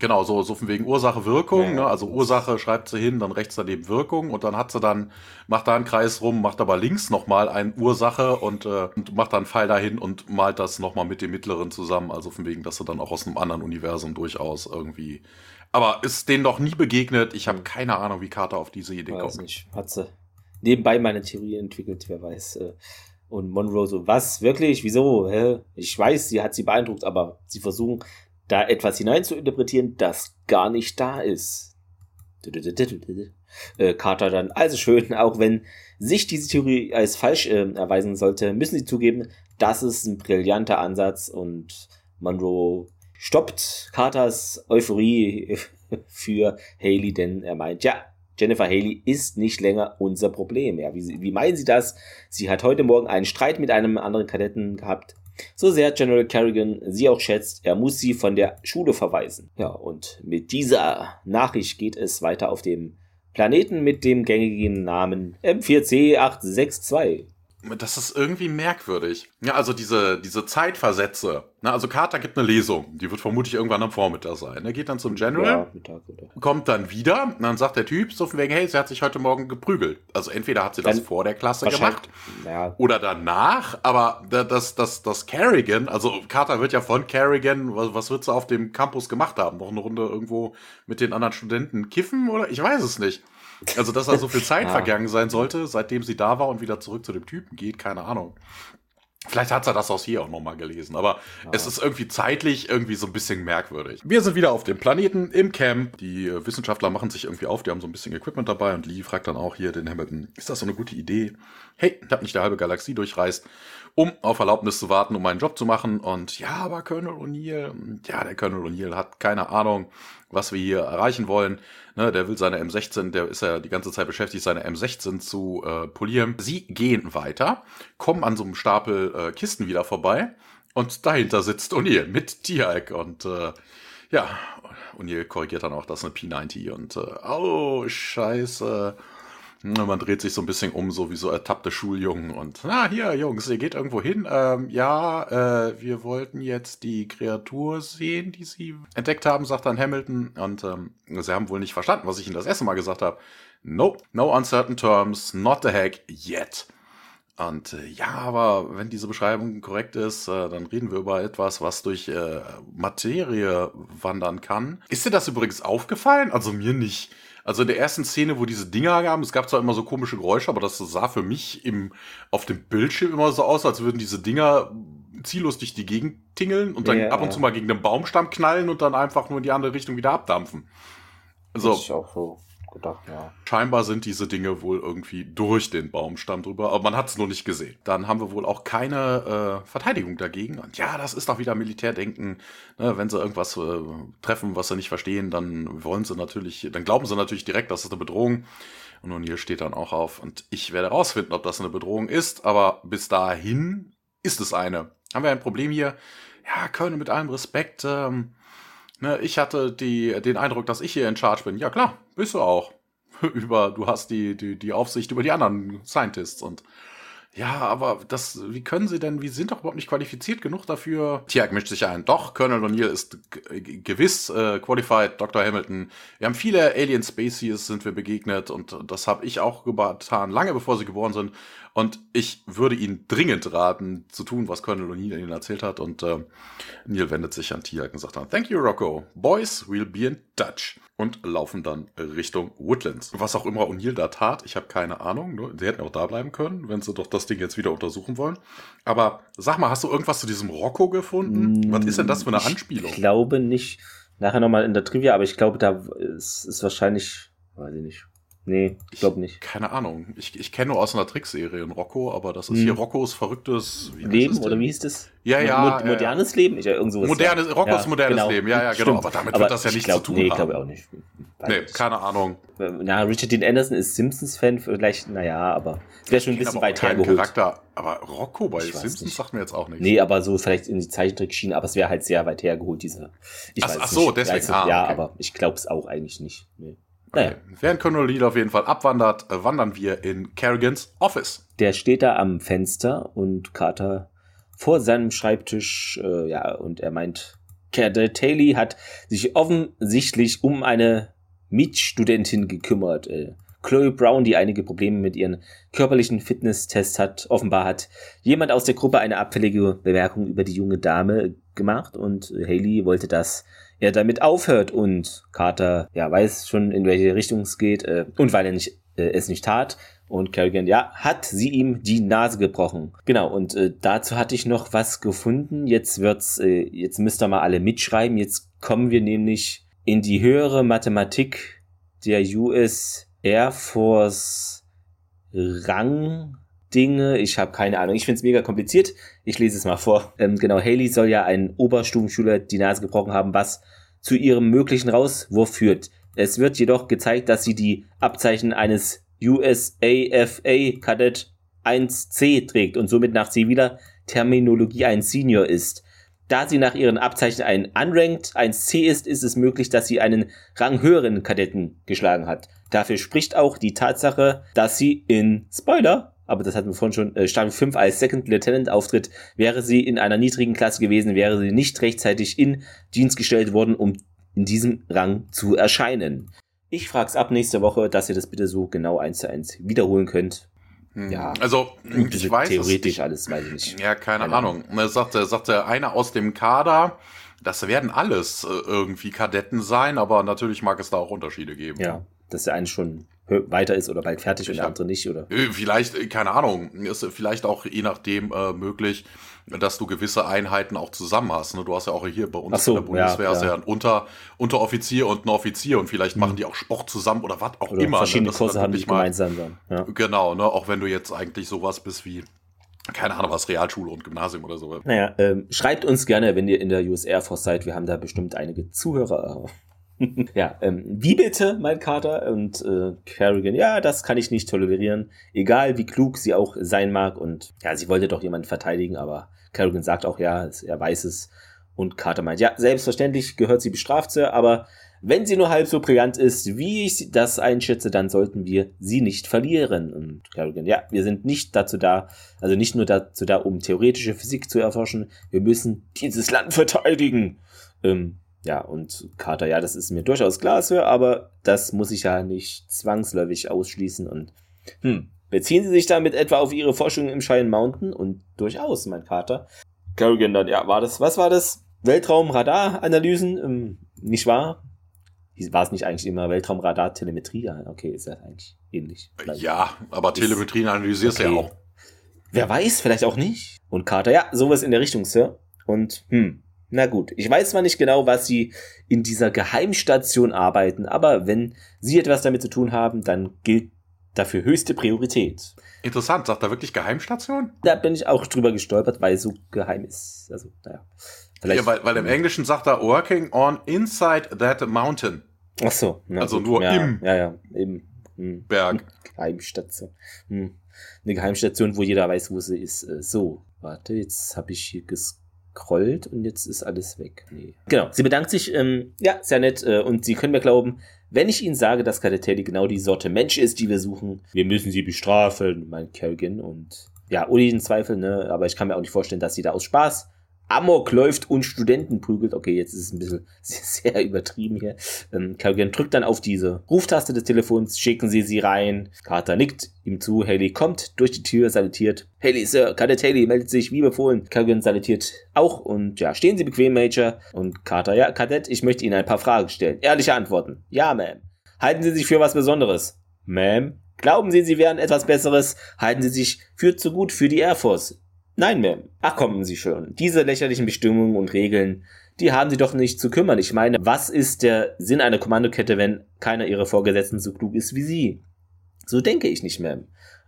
Genau, so, so von wegen Ursache, Wirkung, ja, ne? also Ursache schreibt sie hin, dann rechts daneben Wirkung und dann hat sie dann, macht da einen Kreis rum, macht aber links nochmal ein Ursache und, äh, und macht dann einen Pfeil dahin und malt das nochmal mit dem mittleren zusammen, also von wegen, dass sie dann auch aus einem anderen Universum durchaus irgendwie, aber ist denen noch nie begegnet, ich habe keine Ahnung, wie Carter auf diese Idee weiß kommt. Nicht. Hat sie nebenbei meine Theorie entwickelt, wer weiß, äh, und Monroe so, was, wirklich, wieso, hä? Ich weiß, sie hat sie beeindruckt, aber sie versuchen da etwas hinein zu interpretieren, das gar nicht da ist. Äh, Carter dann, also schön, auch wenn sich diese Theorie als falsch äh, erweisen sollte, müssen sie zugeben, das ist ein brillanter Ansatz und Monroe stoppt Carters Euphorie für Haley, denn er meint, ja, Jennifer Haley ist nicht länger unser Problem. Ja, wie, wie meinen Sie das? Sie hat heute Morgen einen Streit mit einem anderen Kadetten gehabt. So sehr General Kerrigan sie auch schätzt, er muss sie von der Schule verweisen. Ja, und mit dieser Nachricht geht es weiter auf dem Planeten mit dem gängigen Namen M4C862 das ist irgendwie merkwürdig. Ja, also diese, diese Zeitversätze. Ne, also Carter gibt eine Lesung, die wird vermutlich irgendwann am Vormittag sein. Er geht dann zum General, ja, kommt dann wieder und dann sagt der Typ so von wegen, hey, sie hat sich heute Morgen geprügelt. Also entweder hat sie das dann vor der Klasse gemacht ja. oder danach, aber das, das, das Kerrigan, also Carter wird ja von Kerrigan, was, was wird sie auf dem Campus gemacht haben? Noch eine Runde irgendwo mit den anderen Studenten kiffen oder? Ich weiß es nicht. Also, dass da so viel Zeit ja. vergangen sein sollte, seitdem sie da war und wieder zurück zu dem Typen geht, keine Ahnung. Vielleicht hat er das aus hier auch nochmal gelesen, aber ja. es ist irgendwie zeitlich irgendwie so ein bisschen merkwürdig. Wir sind wieder auf dem Planeten im Camp. Die äh, Wissenschaftler machen sich irgendwie auf, die haben so ein bisschen Equipment dabei und Lee fragt dann auch hier den Hamilton, ist das so eine gute Idee? Hey, ich habe nicht die halbe Galaxie durchreist, um auf Erlaubnis zu warten, um meinen Job zu machen. Und ja, aber Colonel O'Neill, ja, der Colonel O'Neill hat keine Ahnung, was wir hier erreichen wollen. Ne, der will seine M16, der ist ja die ganze Zeit beschäftigt, seine M16 zu äh, polieren. Sie gehen weiter, kommen an so einem Stapel äh, Kisten wieder vorbei und dahinter sitzt O'Neill mit Tiag und äh, ja, O'Neill korrigiert dann auch, das ist eine P90 und äh, oh, scheiße. Man dreht sich so ein bisschen um, so wie so ertappte Schuljungen und, na, hier, Jungs, ihr geht irgendwo hin. Ähm, ja, äh, wir wollten jetzt die Kreatur sehen, die sie entdeckt haben, sagt dann Hamilton. Und ähm, sie haben wohl nicht verstanden, was ich ihnen das erste Mal gesagt habe. Nope, no uncertain terms, not the heck yet. Und äh, ja, aber wenn diese Beschreibung korrekt ist, äh, dann reden wir über etwas, was durch äh, Materie wandern kann. Ist dir das übrigens aufgefallen? Also mir nicht. Also in der ersten Szene, wo diese Dinger gaben, es gab zwar immer so komische Geräusche, aber das sah für mich im, auf dem Bildschirm immer so aus, als würden diese Dinger ziellos durch die Gegend tingeln und dann ja, ab und zu mal gegen den Baumstamm knallen und dann einfach nur in die andere Richtung wieder abdampfen. So. Das ist auch so gedacht, ja. Scheinbar sind diese Dinge wohl irgendwie durch den Baumstamm drüber, aber man hat es nur nicht gesehen. Dann haben wir wohl auch keine äh, Verteidigung dagegen. Und ja, das ist doch wieder Militärdenken. Ne, wenn sie irgendwas äh, treffen, was sie nicht verstehen, dann wollen sie natürlich, dann glauben sie natürlich direkt, das ist eine Bedrohung. Und nun hier steht dann auch auf. Und ich werde rausfinden, ob das eine Bedrohung ist, aber bis dahin ist es eine. Haben wir ein Problem hier? Ja, Köln mit allem Respekt. Ähm, Ne, ich hatte die, den Eindruck, dass ich hier in Charge bin. Ja klar, bist du auch. über, du hast die, die, die Aufsicht über die anderen Scientists und ja, aber das, wie können sie denn, wie sind doch überhaupt nicht qualifiziert genug dafür? Tiag mischt sich ein. Doch, Colonel O'Neill ist gewiss äh, qualified, Dr. Hamilton. Wir haben viele Alien Species, sind wir begegnet und das habe ich auch getan, lange bevor sie geboren sind. Und ich würde Ihnen dringend raten, zu tun, was Colonel O'Neill Ihnen erzählt hat. Und äh, Neil wendet sich an Tiag und sagt dann, Thank you, Rocco. Boys, we'll be in touch. Und laufen dann Richtung Woodlands. Was auch immer O'Neill da tat, ich habe keine Ahnung. Sie hätten auch da bleiben können, wenn sie doch das Ding jetzt wieder untersuchen wollen. Aber sag mal, hast du irgendwas zu diesem Rocco gefunden? Mm, was ist denn das für eine Anspielung? Ich glaube nicht. Nachher nochmal in der Trivia, aber ich glaube, da ist, ist wahrscheinlich, weiß ich nicht, Nee, ich glaube nicht. Keine Ahnung. Ich, ich kenne nur aus einer Trickserie in Rocco, aber das ist hm. hier Roccos verrücktes Leben oder wie hieß das? Ja, ja. Mo modernes Leben? Ich, ja, irgend modernes, ja. Roccos ja, modernes genau. Leben, ja, ja, genau. Stimmt. Aber damit aber wird das ja nichts glaub, zu tun nee, haben. Nee, glaube ich auch nicht. nee, keine Ahnung. Na, Richard Dean Anderson ist Simpsons-Fan, vielleicht, naja, aber wäre schon ein bisschen weit hergeholt. Charakter, aber Rocco bei Simpsons nicht. sagt mir jetzt auch nichts. Nee, aber so vielleicht in die Zeichentrickschiene, aber es wäre halt sehr weit hergeholt, diese. Ich ach, weiß ach so, nicht. deswegen. Also, ah, ja, okay. aber ich glaube es auch eigentlich nicht. Nee. Naja. Während Colonel Lead auf jeden Fall abwandert, äh, wandern wir in Kerrigans Office. Der steht da am Fenster und Carter vor seinem Schreibtisch, äh, ja, und er meint, Cadet Haley hat sich offensichtlich um eine Mitstudentin gekümmert. Äh, Chloe Brown, die einige Probleme mit ihren körperlichen Fitnesstests hat, offenbar hat jemand aus der Gruppe eine abfällige Bemerkung über die junge Dame gemacht und Haley wollte, dass er damit aufhört und Carter ja weiß schon in welche Richtung es geht äh, und weil er nicht äh, es nicht tat. Und Kerrigan ja hat sie ihm die Nase gebrochen. Genau und äh, dazu hatte ich noch was gefunden. Jetzt wird's äh, jetzt müsst ihr mal alle mitschreiben. Jetzt kommen wir nämlich in die höhere Mathematik der US Air Force Rang Dinge. Ich habe keine Ahnung. Ich finde es mega kompliziert. Ich lese es mal vor. Ähm, genau, Haley soll ja einen Oberstufenschüler die Nase gebrochen haben, was zu ihrem möglichen Rauswurf führt. Es wird jedoch gezeigt, dass sie die Abzeichen eines USAFA Kadett 1C trägt und somit nach ziviler Terminologie ein Senior ist. Da sie nach ihren Abzeichen ein Unranked 1C ist, ist es möglich, dass sie einen ranghöheren Kadetten geschlagen hat. Dafür spricht auch die Tatsache, dass sie in Spoiler aber das hatten wir vorhin schon, äh, Staffel 5 als Second Lieutenant auftritt, wäre sie in einer niedrigen Klasse gewesen, wäre sie nicht rechtzeitig in Dienst gestellt worden, um in diesem Rang zu erscheinen. Ich frag's ab nächste Woche, dass ihr das bitte so genau eins zu eins wiederholen könnt. Hm. Ja, also ich weiß theoretisch es, alles, weiß ich nicht. Ja, keine, keine Ahnung. Ahnung. Sagte, sagte einer aus dem Kader, das werden alles äh, irgendwie Kadetten sein, aber natürlich mag es da auch Unterschiede geben. Ja, dass der eine schon weiter ist oder bald fertig und der andere nicht, oder? Vielleicht, äh, keine Ahnung, ist vielleicht auch je nachdem äh, möglich, dass du gewisse Einheiten auch zusammen hast. Ne? Du hast ja auch hier bei uns so, in der Bundeswehr ja, ja. ja ein Unter, Unteroffizier und ein Offizier und vielleicht mhm. machen die auch Sport zusammen oder was auch oder immer. Ne? Verschiedene ne? Kurse haben die gemeinsam dann. Ja. Genau, ne? auch wenn du jetzt eigentlich sowas bist wie keine Ahnung, was Realschule und Gymnasium oder so. Naja, ähm, schreibt uns gerne, wenn ihr in der US Air Force seid. Wir haben da bestimmt einige Zuhörer. ja, ähm, wie bitte, mein Kater? Und äh, Kerrigan, ja, das kann ich nicht tolerieren. Egal wie klug sie auch sein mag. Und ja, sie wollte doch jemanden verteidigen, aber Kerrigan sagt auch, ja, er weiß es. Und Carter meint, ja, selbstverständlich gehört sie bestraft, Sir, aber wenn sie nur halb so brillant ist, wie ich das einschätze, dann sollten wir sie nicht verlieren. Und Kerrigan, ja, wir sind nicht dazu da, also nicht nur dazu da, um theoretische Physik zu erforschen, wir müssen dieses Land verteidigen. Ähm, ja, und Carter, ja, das ist mir durchaus klar, Sir, aber das muss ich ja nicht zwangsläufig ausschließen und hm, beziehen Sie sich damit etwa auf Ihre Forschung im Cheyenne Mountain? Und durchaus, mein Kater. Kerrigan dann, ja, war das, was war das? Weltraumradar-Analysen? Ähm, nicht wahr? War es nicht eigentlich immer Weltraumradar-Telemetrie? Ja, okay, ist ja eigentlich ähnlich. Vielleicht ja, aber Telemetrie analysierst okay. ja auch. Wer weiß, vielleicht auch nicht. Und Carter, ja, sowas in der Richtung, Sir. Und, hm, na gut, ich weiß zwar nicht genau, was sie in dieser Geheimstation arbeiten, aber wenn sie etwas damit zu tun haben, dann gilt dafür höchste Priorität. Interessant, sagt er wirklich Geheimstation? Da bin ich auch drüber gestolpert, weil es so geheim ist. Also, naja. Ja, weil, weil im Englischen sagt er working on inside that mountain. Ach so. Also gut. nur ja, im ja, ja, im hm. Berg. Geheimstation. Hm. Eine Geheimstation, wo jeder weiß, wo sie ist. Äh, so, warte, jetzt habe ich hier ges gescrollt und jetzt ist alles weg. Nee. Genau, sie bedankt sich, ähm, ja, sehr nett äh, und Sie können mir glauben, wenn ich Ihnen sage, dass Kadeteli genau die Sorte Mensch ist, die wir suchen, wir müssen sie bestrafen, meint Kerrigan und ja, ohne jeden Zweifel, ne, aber ich kann mir auch nicht vorstellen, dass sie da aus Spaß Amok läuft und Studenten prügelt. Okay, jetzt ist es ein bisschen sehr übertrieben hier. Ähm, Kerrigan drückt dann auf diese Ruftaste des Telefons, schicken Sie sie rein. Carter nickt ihm zu, Haley kommt durch die Tür, salutiert. Haley, Sir, Cadet Haley meldet sich wie befohlen. Kerrigan salutiert auch und ja, stehen Sie bequem, Major. Und Carter, ja, Kadett, ich möchte Ihnen ein paar Fragen stellen. Ehrliche Antworten. Ja, Ma'am. Halten Sie sich für was Besonderes? Ma'am. Glauben Sie, Sie wären etwas Besseres? Halten Sie sich für zu gut für die Air Force? Nein, Ma'am. Ach, kommen Sie schon. Diese lächerlichen Bestimmungen und Regeln, die haben Sie doch nicht zu kümmern. Ich meine, was ist der Sinn einer Kommandokette, wenn keiner Ihrer Vorgesetzten so klug ist wie Sie? So denke ich nicht, Ma'am.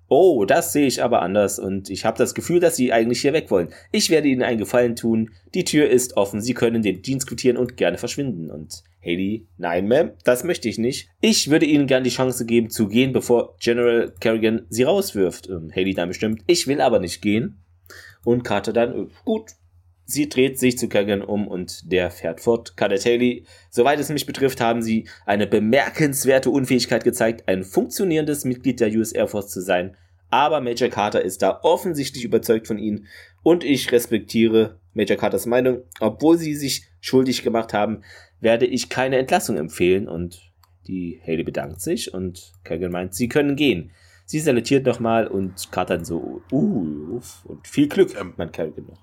Oh, das sehe ich aber anders und ich habe das Gefühl, dass Sie eigentlich hier weg wollen. Ich werde Ihnen einen Gefallen tun. Die Tür ist offen. Sie können den Dienst quittieren und gerne verschwinden. Und Haley, nein, Ma'am, das möchte ich nicht. Ich würde Ihnen gerne die Chance geben zu gehen, bevor General Kerrigan Sie rauswirft. Ähm, Haley dann bestimmt. Ich will aber nicht gehen. Und Carter dann, gut, Sie dreht sich zu Kagan um und der fährt fort. Cadet Haley, soweit es mich betrifft, haben sie eine bemerkenswerte Unfähigkeit gezeigt, ein funktionierendes Mitglied der US Air Force zu sein. Aber Major Carter ist da offensichtlich überzeugt von ihnen und ich respektiere Major Carters Meinung. Obwohl sie sich schuldig gemacht haben, werde ich keine Entlassung empfehlen und die Haley bedankt sich und Kerrigan meint, sie können gehen. Sie salutiert nochmal und Carter so, uh, und viel Glück, ähm, mein Kerrigan noch.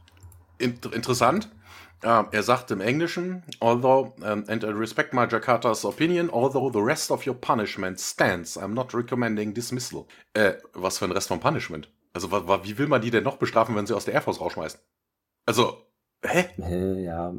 Interessant. Uh, er sagt im Englischen, although, um, and I respect my Jakarta's opinion, although the rest of your punishment stands, I'm not recommending dismissal. Äh, was für ein Rest vom Punishment? Also, wie will man die denn noch bestrafen, wenn sie aus der Air Force rausschmeißen? Also, hä? Ja.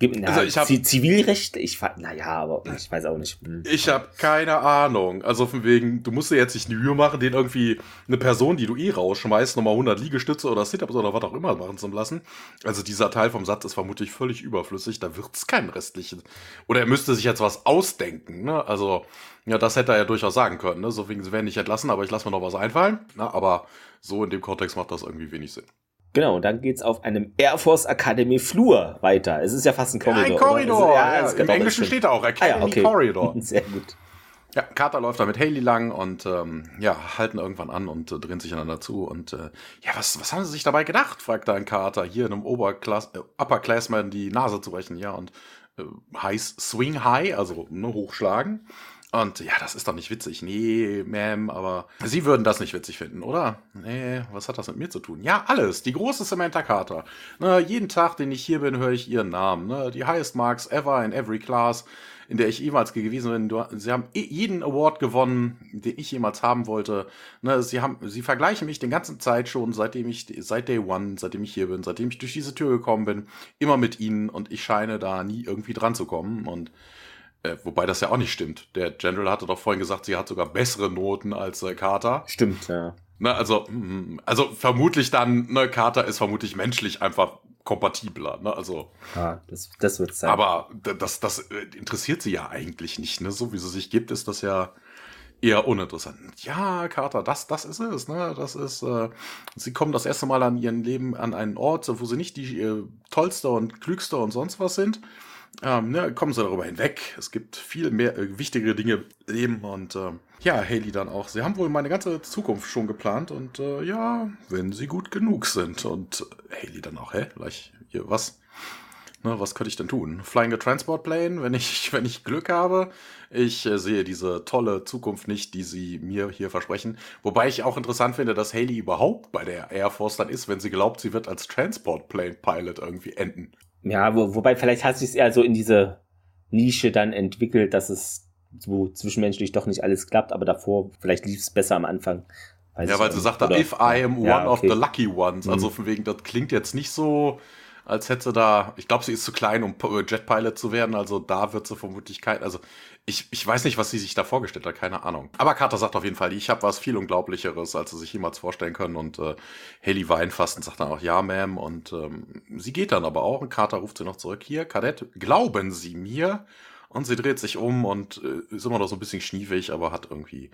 Na, also ich hab, Zivilrecht, ich naja, aber ich weiß auch nicht. Hm. Ich habe keine Ahnung. Also von wegen, du musst dir jetzt nicht die Mühe machen, den irgendwie eine Person, die du eh rausschmeißt, nochmal 100 Liegestütze oder Sit-Ups oder was auch immer machen zu lassen. Also dieser Teil vom Satz ist vermutlich völlig überflüssig, da wird's keinen restlichen. Oder er müsste sich jetzt was ausdenken, ne? Also, ja, das hätte er ja durchaus sagen können, ne? So wegen, sie werden nicht entlassen, aber ich lasse mir noch was einfallen. Ne? Aber so in dem Kontext macht das irgendwie wenig Sinn. Genau, und dann geht's auf einem Air Force Academy Flur weiter. Es ist ja fast ein Korridor. Ja, ein Korridor. Ja, ja, Im Englischen steht da auch Academy ah, ja, okay. Corridor. Sehr gut. Ja, Carter läuft da mit Haley lang und ähm, ja, halten irgendwann an und äh, drehen sich einander zu. Und äh, ja, was, was haben sie sich dabei gedacht? fragt da ein Carter, hier in einem Oberklass, äh, Upperclassman die Nase zu brechen, ja, und äh, heiß Swing High, also ne, hochschlagen. Und ja, das ist doch nicht witzig. Nee, Ma'am, aber Sie würden das nicht witzig finden, oder? Nee, was hat das mit mir zu tun? Ja, alles. Die große Samantha Carter. Ne, jeden Tag, den ich hier bin, höre ich ihren Namen. Ne, die highest marks ever in every class, in der ich jemals gewesen bin. Sie haben jeden Award gewonnen, den ich jemals haben wollte. Ne, sie haben, sie vergleichen mich den ganzen Zeit schon, seitdem ich, seit Day One, seitdem ich hier bin, seitdem ich durch diese Tür gekommen bin, immer mit ihnen und ich scheine da nie irgendwie dran zu kommen und äh, wobei das ja auch nicht stimmt. Der General hatte doch vorhin gesagt, sie hat sogar bessere Noten als äh, Carter. Stimmt, ja. Ne, also, mm, also vermutlich dann, ne, Carter ist vermutlich menschlich einfach kompatibler, ne? Also. Ja, das, das wird sein. Aber das, das äh, interessiert sie ja eigentlich nicht, ne? So wie sie sich gibt, ist das ja eher uninteressant. Ja, Carter, das, das ist es, ne? Das ist, äh, sie kommen das erste Mal an ihrem Leben an einen Ort, wo sie nicht die äh, tollste und klügste und sonst was sind, ähm, ne, kommen sie darüber hinweg. Es gibt viel mehr äh, wichtigere Dinge im Leben und äh, ja, Haley dann auch. Sie haben wohl meine ganze Zukunft schon geplant und äh, ja, wenn sie gut genug sind. Und Haley dann auch, hä? Gleich hier, was? Ne, was könnte ich denn tun? Flying a Transport Plane, wenn ich, wenn ich Glück habe. Ich äh, sehe diese tolle Zukunft nicht, die sie mir hier versprechen. Wobei ich auch interessant finde, dass Haley überhaupt bei der Air Force dann ist, wenn sie glaubt, sie wird als Transport Plane Pilot irgendwie enden. Ja, wo, wobei vielleicht hat sich eher so in diese Nische dann entwickelt, dass es so zwischenmenschlich doch nicht alles klappt, aber davor vielleicht lief es besser am Anfang. ja, weil sie sagt da, if I am one ja, okay. of the lucky ones. Also mhm. von wegen, das klingt jetzt nicht so, als hätte da, ich glaube, sie ist zu klein, um Jetpilot zu werden, also da wird sie vermutlich kein, also ich, ich weiß nicht, was sie sich da vorgestellt hat, keine Ahnung. Aber Carter sagt auf jeden Fall, ich habe was viel Unglaublicheres, als sie sich jemals vorstellen können. Und äh, Haley weint fast und sagt dann auch, ja, Ma'am. Und ähm, sie geht dann aber auch und Carter ruft sie noch zurück. Hier, Kadett, glauben Sie mir? Und sie dreht sich um und äh, ist immer noch so ein bisschen schniefig, aber hat irgendwie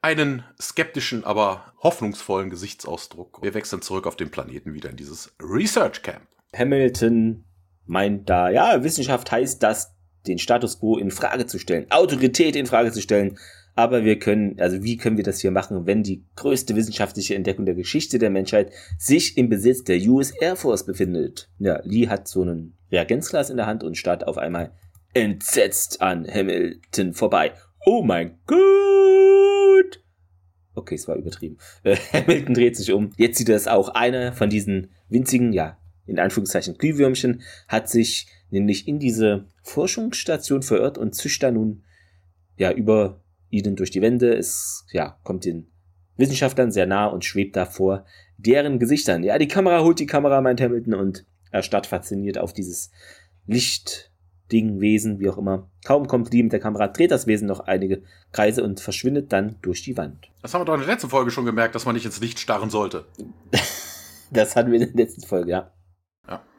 einen skeptischen, aber hoffnungsvollen Gesichtsausdruck. Wir wechseln zurück auf den Planeten wieder in dieses Research Camp. Hamilton meint da, ja, Wissenschaft heißt, dass den Status quo in Frage zu stellen, Autorität in Frage zu stellen. Aber wir können, also wie können wir das hier machen, wenn die größte wissenschaftliche Entdeckung der Geschichte der Menschheit sich im Besitz der US Air Force befindet? Ja, Lee hat so einen Reagenzglas in der Hand und starrt auf einmal entsetzt an Hamilton vorbei. Oh mein Gott! Okay, es war übertrieben. Äh, Hamilton dreht sich um. Jetzt sieht er es auch. Einer von diesen winzigen, ja, in Anführungszeichen Glühwürmchen hat sich nämlich in diese Forschungsstation verirrt und zischt da nun ja über ihnen durch die Wände. Es ja, kommt den Wissenschaftlern sehr nah und schwebt da vor deren Gesichtern. Ja, die Kamera holt die Kamera, meint Hamilton, und er starrt fasziniert auf dieses Lichtding, Wesen, wie auch immer. Kaum kommt Lee mit der Kamera, dreht das Wesen noch einige Kreise und verschwindet dann durch die Wand. Das haben wir doch in der letzten Folge schon gemerkt, dass man nicht ins Licht starren sollte. das hatten wir in der letzten Folge, ja.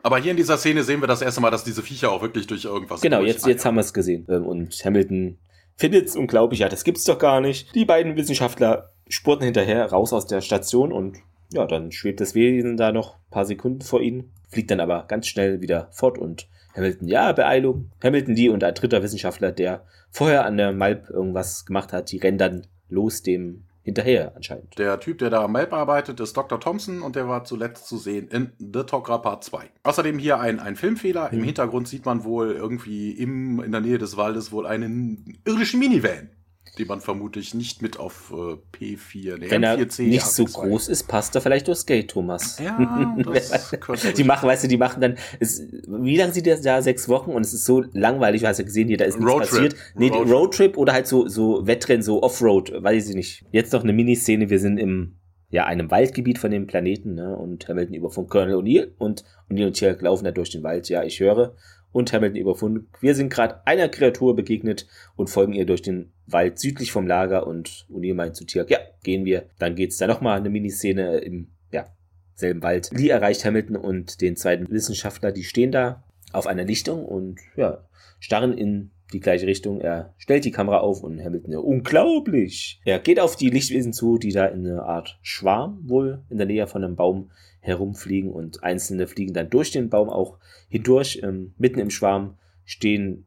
Aber hier in dieser Szene sehen wir das erste Mal, dass diese Viecher auch wirklich durch irgendwas. Genau, jetzt, jetzt haben wir es gesehen. Ähm, und Hamilton findet es unglaublich, ja, das gibt's doch gar nicht. Die beiden Wissenschaftler spurten hinterher raus aus der Station und ja, dann schwebt das Wesen da noch ein paar Sekunden vor ihnen, fliegt dann aber ganz schnell wieder fort und Hamilton, ja, Beeilung. Hamilton, die und ein dritter Wissenschaftler, der vorher an der Malp irgendwas gemacht hat, die rennen dann los dem hinterher anscheinend. Der Typ, der da am Map arbeitet, ist Dr. Thompson und der war zuletzt zu sehen in The Talker Part 2. Außerdem hier ein, ein Filmfehler. Im hm. Hintergrund sieht man wohl irgendwie im, in der Nähe des Waldes wohl einen irdischen Minivan die man vermutlich nicht mit auf äh, P4, nee, Wenn er M4C nicht so groß ist, passt er vielleicht durchs Gate, Thomas. Ja, das könnte Die machen, weißt du, die machen dann, es, wie lange sieht der da? Sechs Wochen und es ist so langweilig, du hast ja gesehen, hier, da ist nichts Roadtrip. passiert. Nee, Roadtrip. Roadtrip oder halt so, so Wettrennen, so Offroad, weiß ich nicht. Jetzt noch eine Miniszene, wir sind im, ja, einem Waldgebiet von dem Planeten, ne, und Hamilton über von Colonel O'Neill und O'Neill und Cherk laufen da durch den Wald, ja, ich höre und Hamilton überfunden. Wir sind gerade einer Kreatur begegnet und folgen ihr durch den Wald südlich vom Lager und O'Neill meint zu Tirk, ja, gehen wir. Dann geht's da nochmal eine Miniszene im, ja, selben Wald. Lee erreicht Hamilton und den zweiten Wissenschaftler, die stehen da auf einer Lichtung und, ja, starren in die gleiche Richtung. Er stellt die Kamera auf und Hamilton, ja, unglaublich. Er geht auf die Lichtwesen zu, die da in einer Art Schwarm wohl in der Nähe von einem Baum herumfliegen und einzelne fliegen dann durch den Baum auch hindurch. Ähm, mitten im Schwarm stehen,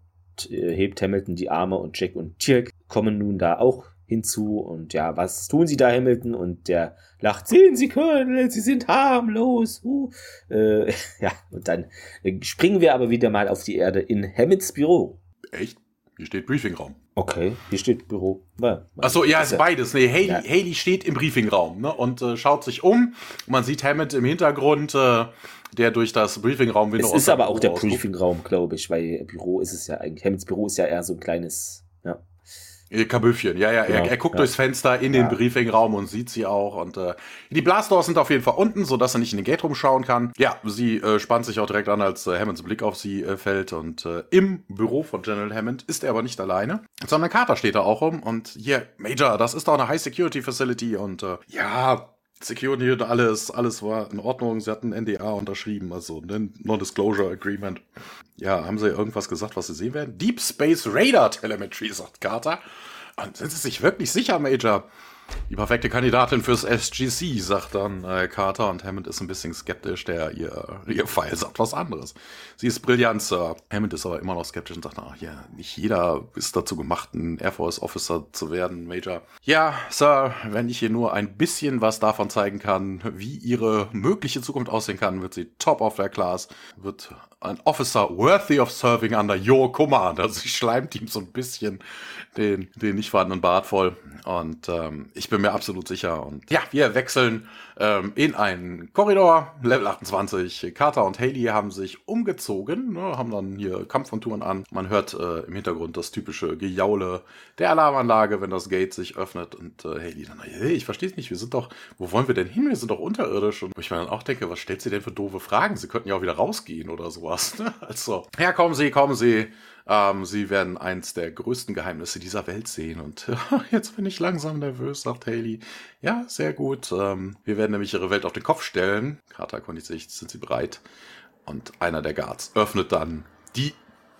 äh, hebt Hamilton die Arme und Jack und Tirk kommen nun da auch hinzu und ja, was tun sie da, Hamilton? Und der lacht, sehen Sie, Colonel, Sie sind harmlos. Uh. Äh, ja, und dann äh, springen wir aber wieder mal auf die Erde in Hammonds Büro. Echt? Hier steht Briefingraum. Okay, hier steht Büro. Ja, Achso, ja, ist beides. Nee, Haley, ja. Haley steht im Briefingraum ne, und äh, schaut sich um. Man sieht Hammond im Hintergrund, äh, der durch das Briefingraum-Window Es ist aber auch der Briefingraum, glaube ich, weil Büro ist es ja eigentlich. Hammonds Büro ist ja eher so ein kleines Kabüffchen, ja, ja. Genau, er, er, guckt ja. durchs Fenster in den ja. Briefingraum und sieht sie auch. Und äh, die Blastdoors sind auf jeden Fall unten, sodass er nicht in den Gate rumschauen kann. Ja, sie äh, spannt sich auch direkt an, als äh, Hammonds Blick auf sie äh, fällt. Und äh, im Büro von General Hammond ist er aber nicht alleine, sondern Carter steht da auch rum. Und hier, Major, das ist doch eine High Security Facility. Und äh, ja, Security und alles, alles war in Ordnung. Sie hatten NDA unterschrieben, also ein Non-Disclosure Agreement. Ja, haben sie irgendwas gesagt, was sie sehen werden? Deep Space Radar Telemetry, sagt Carter. Und sind Sie sich wirklich sicher, Major? Die perfekte Kandidatin fürs SGC, sagt dann äh, Carter und Hammond ist ein bisschen skeptisch. Der ihr, ihr Pfeil sagt was anderes. Sie ist brillant, Sir. Hammond ist aber immer noch skeptisch und sagt, ach ja, nicht jeder ist dazu gemacht, ein Air Force Officer zu werden, Major. Ja, Sir, wenn ich ihr nur ein bisschen was davon zeigen kann, wie ihre mögliche Zukunft aussehen kann, wird sie top of their class, wird ein Officer worthy of serving under your command. Also sie schleimt ihm so ein bisschen den, den nicht vorhandenen Bart voll. Und ähm, ich bin mir absolut sicher. Und ja, wir wechseln ähm, in einen Korridor, Level 28. Carter und Haley haben sich umgezogen, ne, haben dann hier Kampfmonturen an. Man hört äh, im Hintergrund das typische Gejaule der Alarmanlage, wenn das Gate sich öffnet. Und äh, Haley dann, hey, ich verstehe es nicht, wir sind doch, wo wollen wir denn hin? Wir sind doch unterirdisch. Und ich mir dann auch denke, was stellt sie denn für doofe Fragen? Sie könnten ja auch wieder rausgehen oder sowas. Ne? Also, ja, kommen Sie, kommen Sie. Ähm, sie werden eins der größten Geheimnisse dieser Welt sehen. Und jetzt bin ich langsam nervös, sagt Haley. Ja, sehr gut. Ähm, wir werden nämlich ihre Welt auf den Kopf stellen. Carter erkundigt sich, sind sie bereit? Und einer der Guards öffnet dann die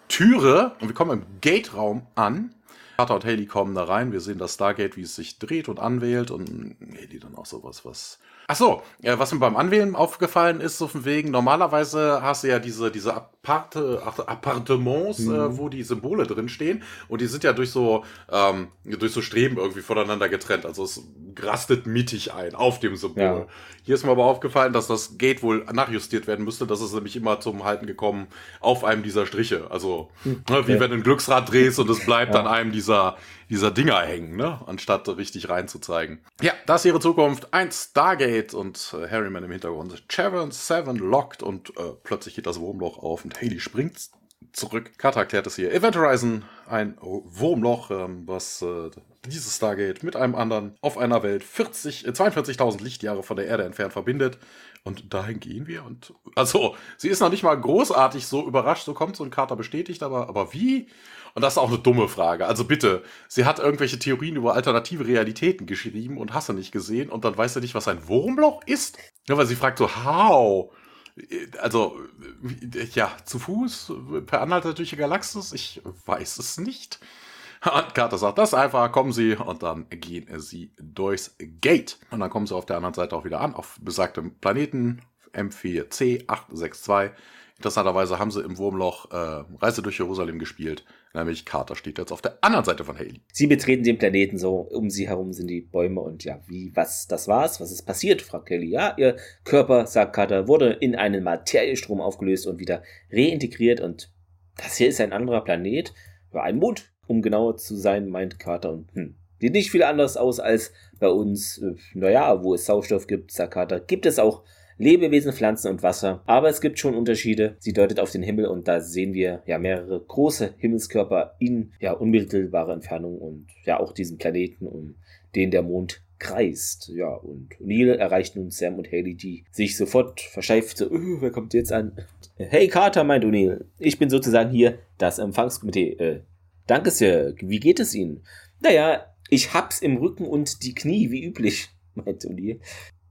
Türe und wir kommen im Gate-Raum an. Carter und Haley kommen da rein. Wir sehen das Stargate, wie es sich dreht und anwählt. Und Haley dann auch sowas, was Ach so, ja, was mir beim Anwählen aufgefallen ist, so von wegen, normalerweise hast du ja diese, diese Aparte, Appartements, äh, mhm. äh, wo die Symbole drin stehen und die sind ja durch so, ähm, durch so Streben irgendwie voneinander getrennt. Also es rastet mittig ein auf dem Symbol. Ja. Hier ist mir aber aufgefallen, dass das Gate wohl nachjustiert werden müsste. Das ist nämlich immer zum Halten gekommen auf einem dieser Striche. Also, hm. ne, wie wenn du ein Glücksrad drehst und es bleibt ja. an einem dieser, dieser Dinger hängen, ne? anstatt richtig reinzuzeigen. Ja, das ist ihre Zukunft. Ein Stargate und äh, Harryman im Hintergrund. Chavon 7 locked und äh, plötzlich geht das Wurmloch auf und Haley springt zurück. Carter erklärt es hier. Event Horizon, ein Wurmloch, ähm, was äh, dieses Stargate mit einem anderen auf einer Welt 40, äh, 42.000 Lichtjahre von der Erde entfernt verbindet. Und dahin gehen wir. Und also, sie ist noch nicht mal großartig so überrascht, so kommt so ein Carter bestätigt, aber, aber wie? Und das ist auch eine dumme Frage. Also bitte, sie hat irgendwelche Theorien über alternative Realitäten geschrieben und hast du nicht gesehen und dann weiß sie nicht, was ein Wurmloch ist? Ja, weil sie fragt so, how? Also, ja, zu Fuß, per Anhalter durch die Galaxis? Ich weiß es nicht. Und Carter sagt das einfach, kommen Sie und dann gehen Sie durchs Gate. Und dann kommen Sie auf der anderen Seite auch wieder an, auf besagtem Planeten M4C862. Interessanterweise haben sie im Wurmloch äh, Reise durch Jerusalem gespielt. Nämlich Carter steht jetzt auf der anderen Seite von Haley. Sie betreten den Planeten so, um sie herum sind die Bäume und ja, wie, was, das war's? Was ist passiert? fragt Kelly. Ja, ihr Körper, sagt Carter, wurde in einen Materiestrom aufgelöst und wieder reintegriert und das hier ist ein anderer Planet, ja, ein Mond, um genauer zu sein, meint Carter und hm, sieht nicht viel anders aus als bei uns. Äh, naja, wo es Sauerstoff gibt, sagt Carter, gibt es auch Lebewesen, Pflanzen und Wasser. Aber es gibt schon Unterschiede. Sie deutet auf den Himmel und da sehen wir ja mehrere große Himmelskörper in ja unmittelbarer Entfernung und ja auch diesen Planeten, um den der Mond kreist. Ja, und Neil erreicht nun Sam und Haley, die sich sofort verscheift, so, uh, wer kommt jetzt an? Hey Carter, meint O'Neill, ich bin sozusagen hier das Empfangskomitee. Äh, danke, Sir. Wie geht es Ihnen? Naja, ich hab's im Rücken und die Knie, wie üblich, meint O'Neill.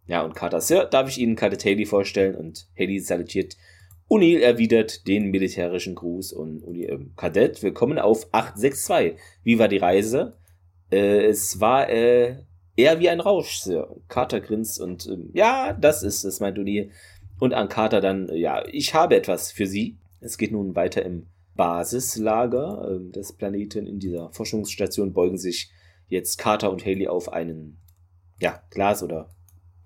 Ja, und Carter, Sir, darf ich Ihnen Cadet Haley vorstellen? Und Haley salutiert. O'Neill erwidert den militärischen Gruß und O'Neill, äh, Kadett, willkommen auf 862. Wie war die Reise? Äh, es war äh, eher wie ein Rausch, Sir. Carter grinst und äh, ja, das ist es, meint O'Neill. Und an Carter dann, äh, ja, ich habe etwas für Sie. Es geht nun weiter im Basislager äh, des Planeten. In dieser Forschungsstation beugen sich jetzt Carter und Haley auf einen ja, Glas- oder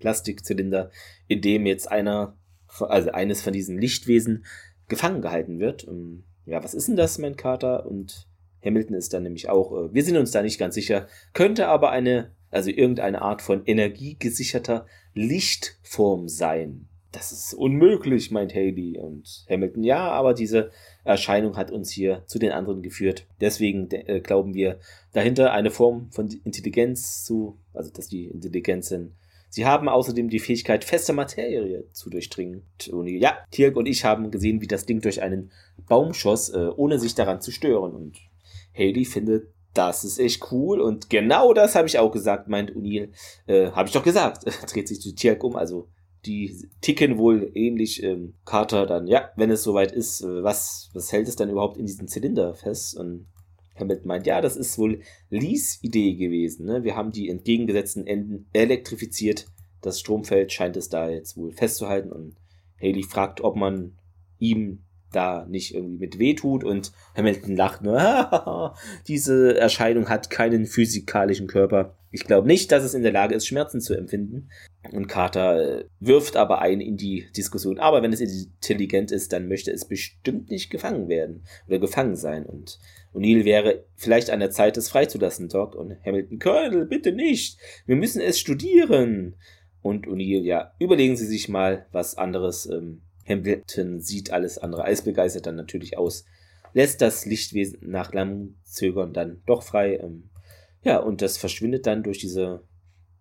Plastikzylinder, in dem jetzt einer, also eines von diesen Lichtwesen gefangen gehalten wird. Und, ja, was ist denn das, mein Kater? Und Hamilton ist dann nämlich auch, äh, wir sind uns da nicht ganz sicher, könnte aber eine, also irgendeine Art von energiegesicherter Lichtform sein. Das ist unmöglich, meint Haley und Hamilton. Ja, aber diese Erscheinung hat uns hier zu den anderen geführt. Deswegen äh, glauben wir dahinter eine Form von Intelligenz zu, also dass die Intelligenzen Sie haben außerdem die Fähigkeit, feste Materie zu durchdringen. Ja, Tirk und ich haben gesehen, wie das Ding durch einen Baum schoss, äh, ohne sich daran zu stören. Und Haley findet, das ist echt cool. Und genau das habe ich auch gesagt, meint O'Neill. Äh, habe ich doch gesagt. Dreht sich zu Tirk um. Also die ticken wohl ähnlich. Ähm, Carter dann, ja, wenn es soweit ist, äh, was, was hält es dann überhaupt in diesem Zylinder fest? Und Hammett meint, ja, das ist wohl Lees Idee gewesen. Ne? Wir haben die entgegengesetzten Enden elektrifiziert. Das Stromfeld scheint es da jetzt wohl festzuhalten. Und Haley fragt, ob man ihm da nicht irgendwie mit weh tut und Hamilton lacht nur, diese Erscheinung hat keinen physikalischen Körper. Ich glaube nicht, dass es in der Lage ist, Schmerzen zu empfinden. Und Carter äh, wirft aber ein in die Diskussion. Aber wenn es intelligent ist, dann möchte es bestimmt nicht gefangen werden oder gefangen sein. Und O'Neill wäre vielleicht an der Zeit, es freizulassen, Doc. Und Hamilton, Colonel, bitte nicht. Wir müssen es studieren. Und O'Neill, ja, überlegen Sie sich mal was anderes. Ähm, Hamilton sieht alles andere als begeistert dann natürlich aus. Lässt das Lichtwesen nach langem Zögern dann doch frei. Ähm, ja, und das verschwindet dann durch diese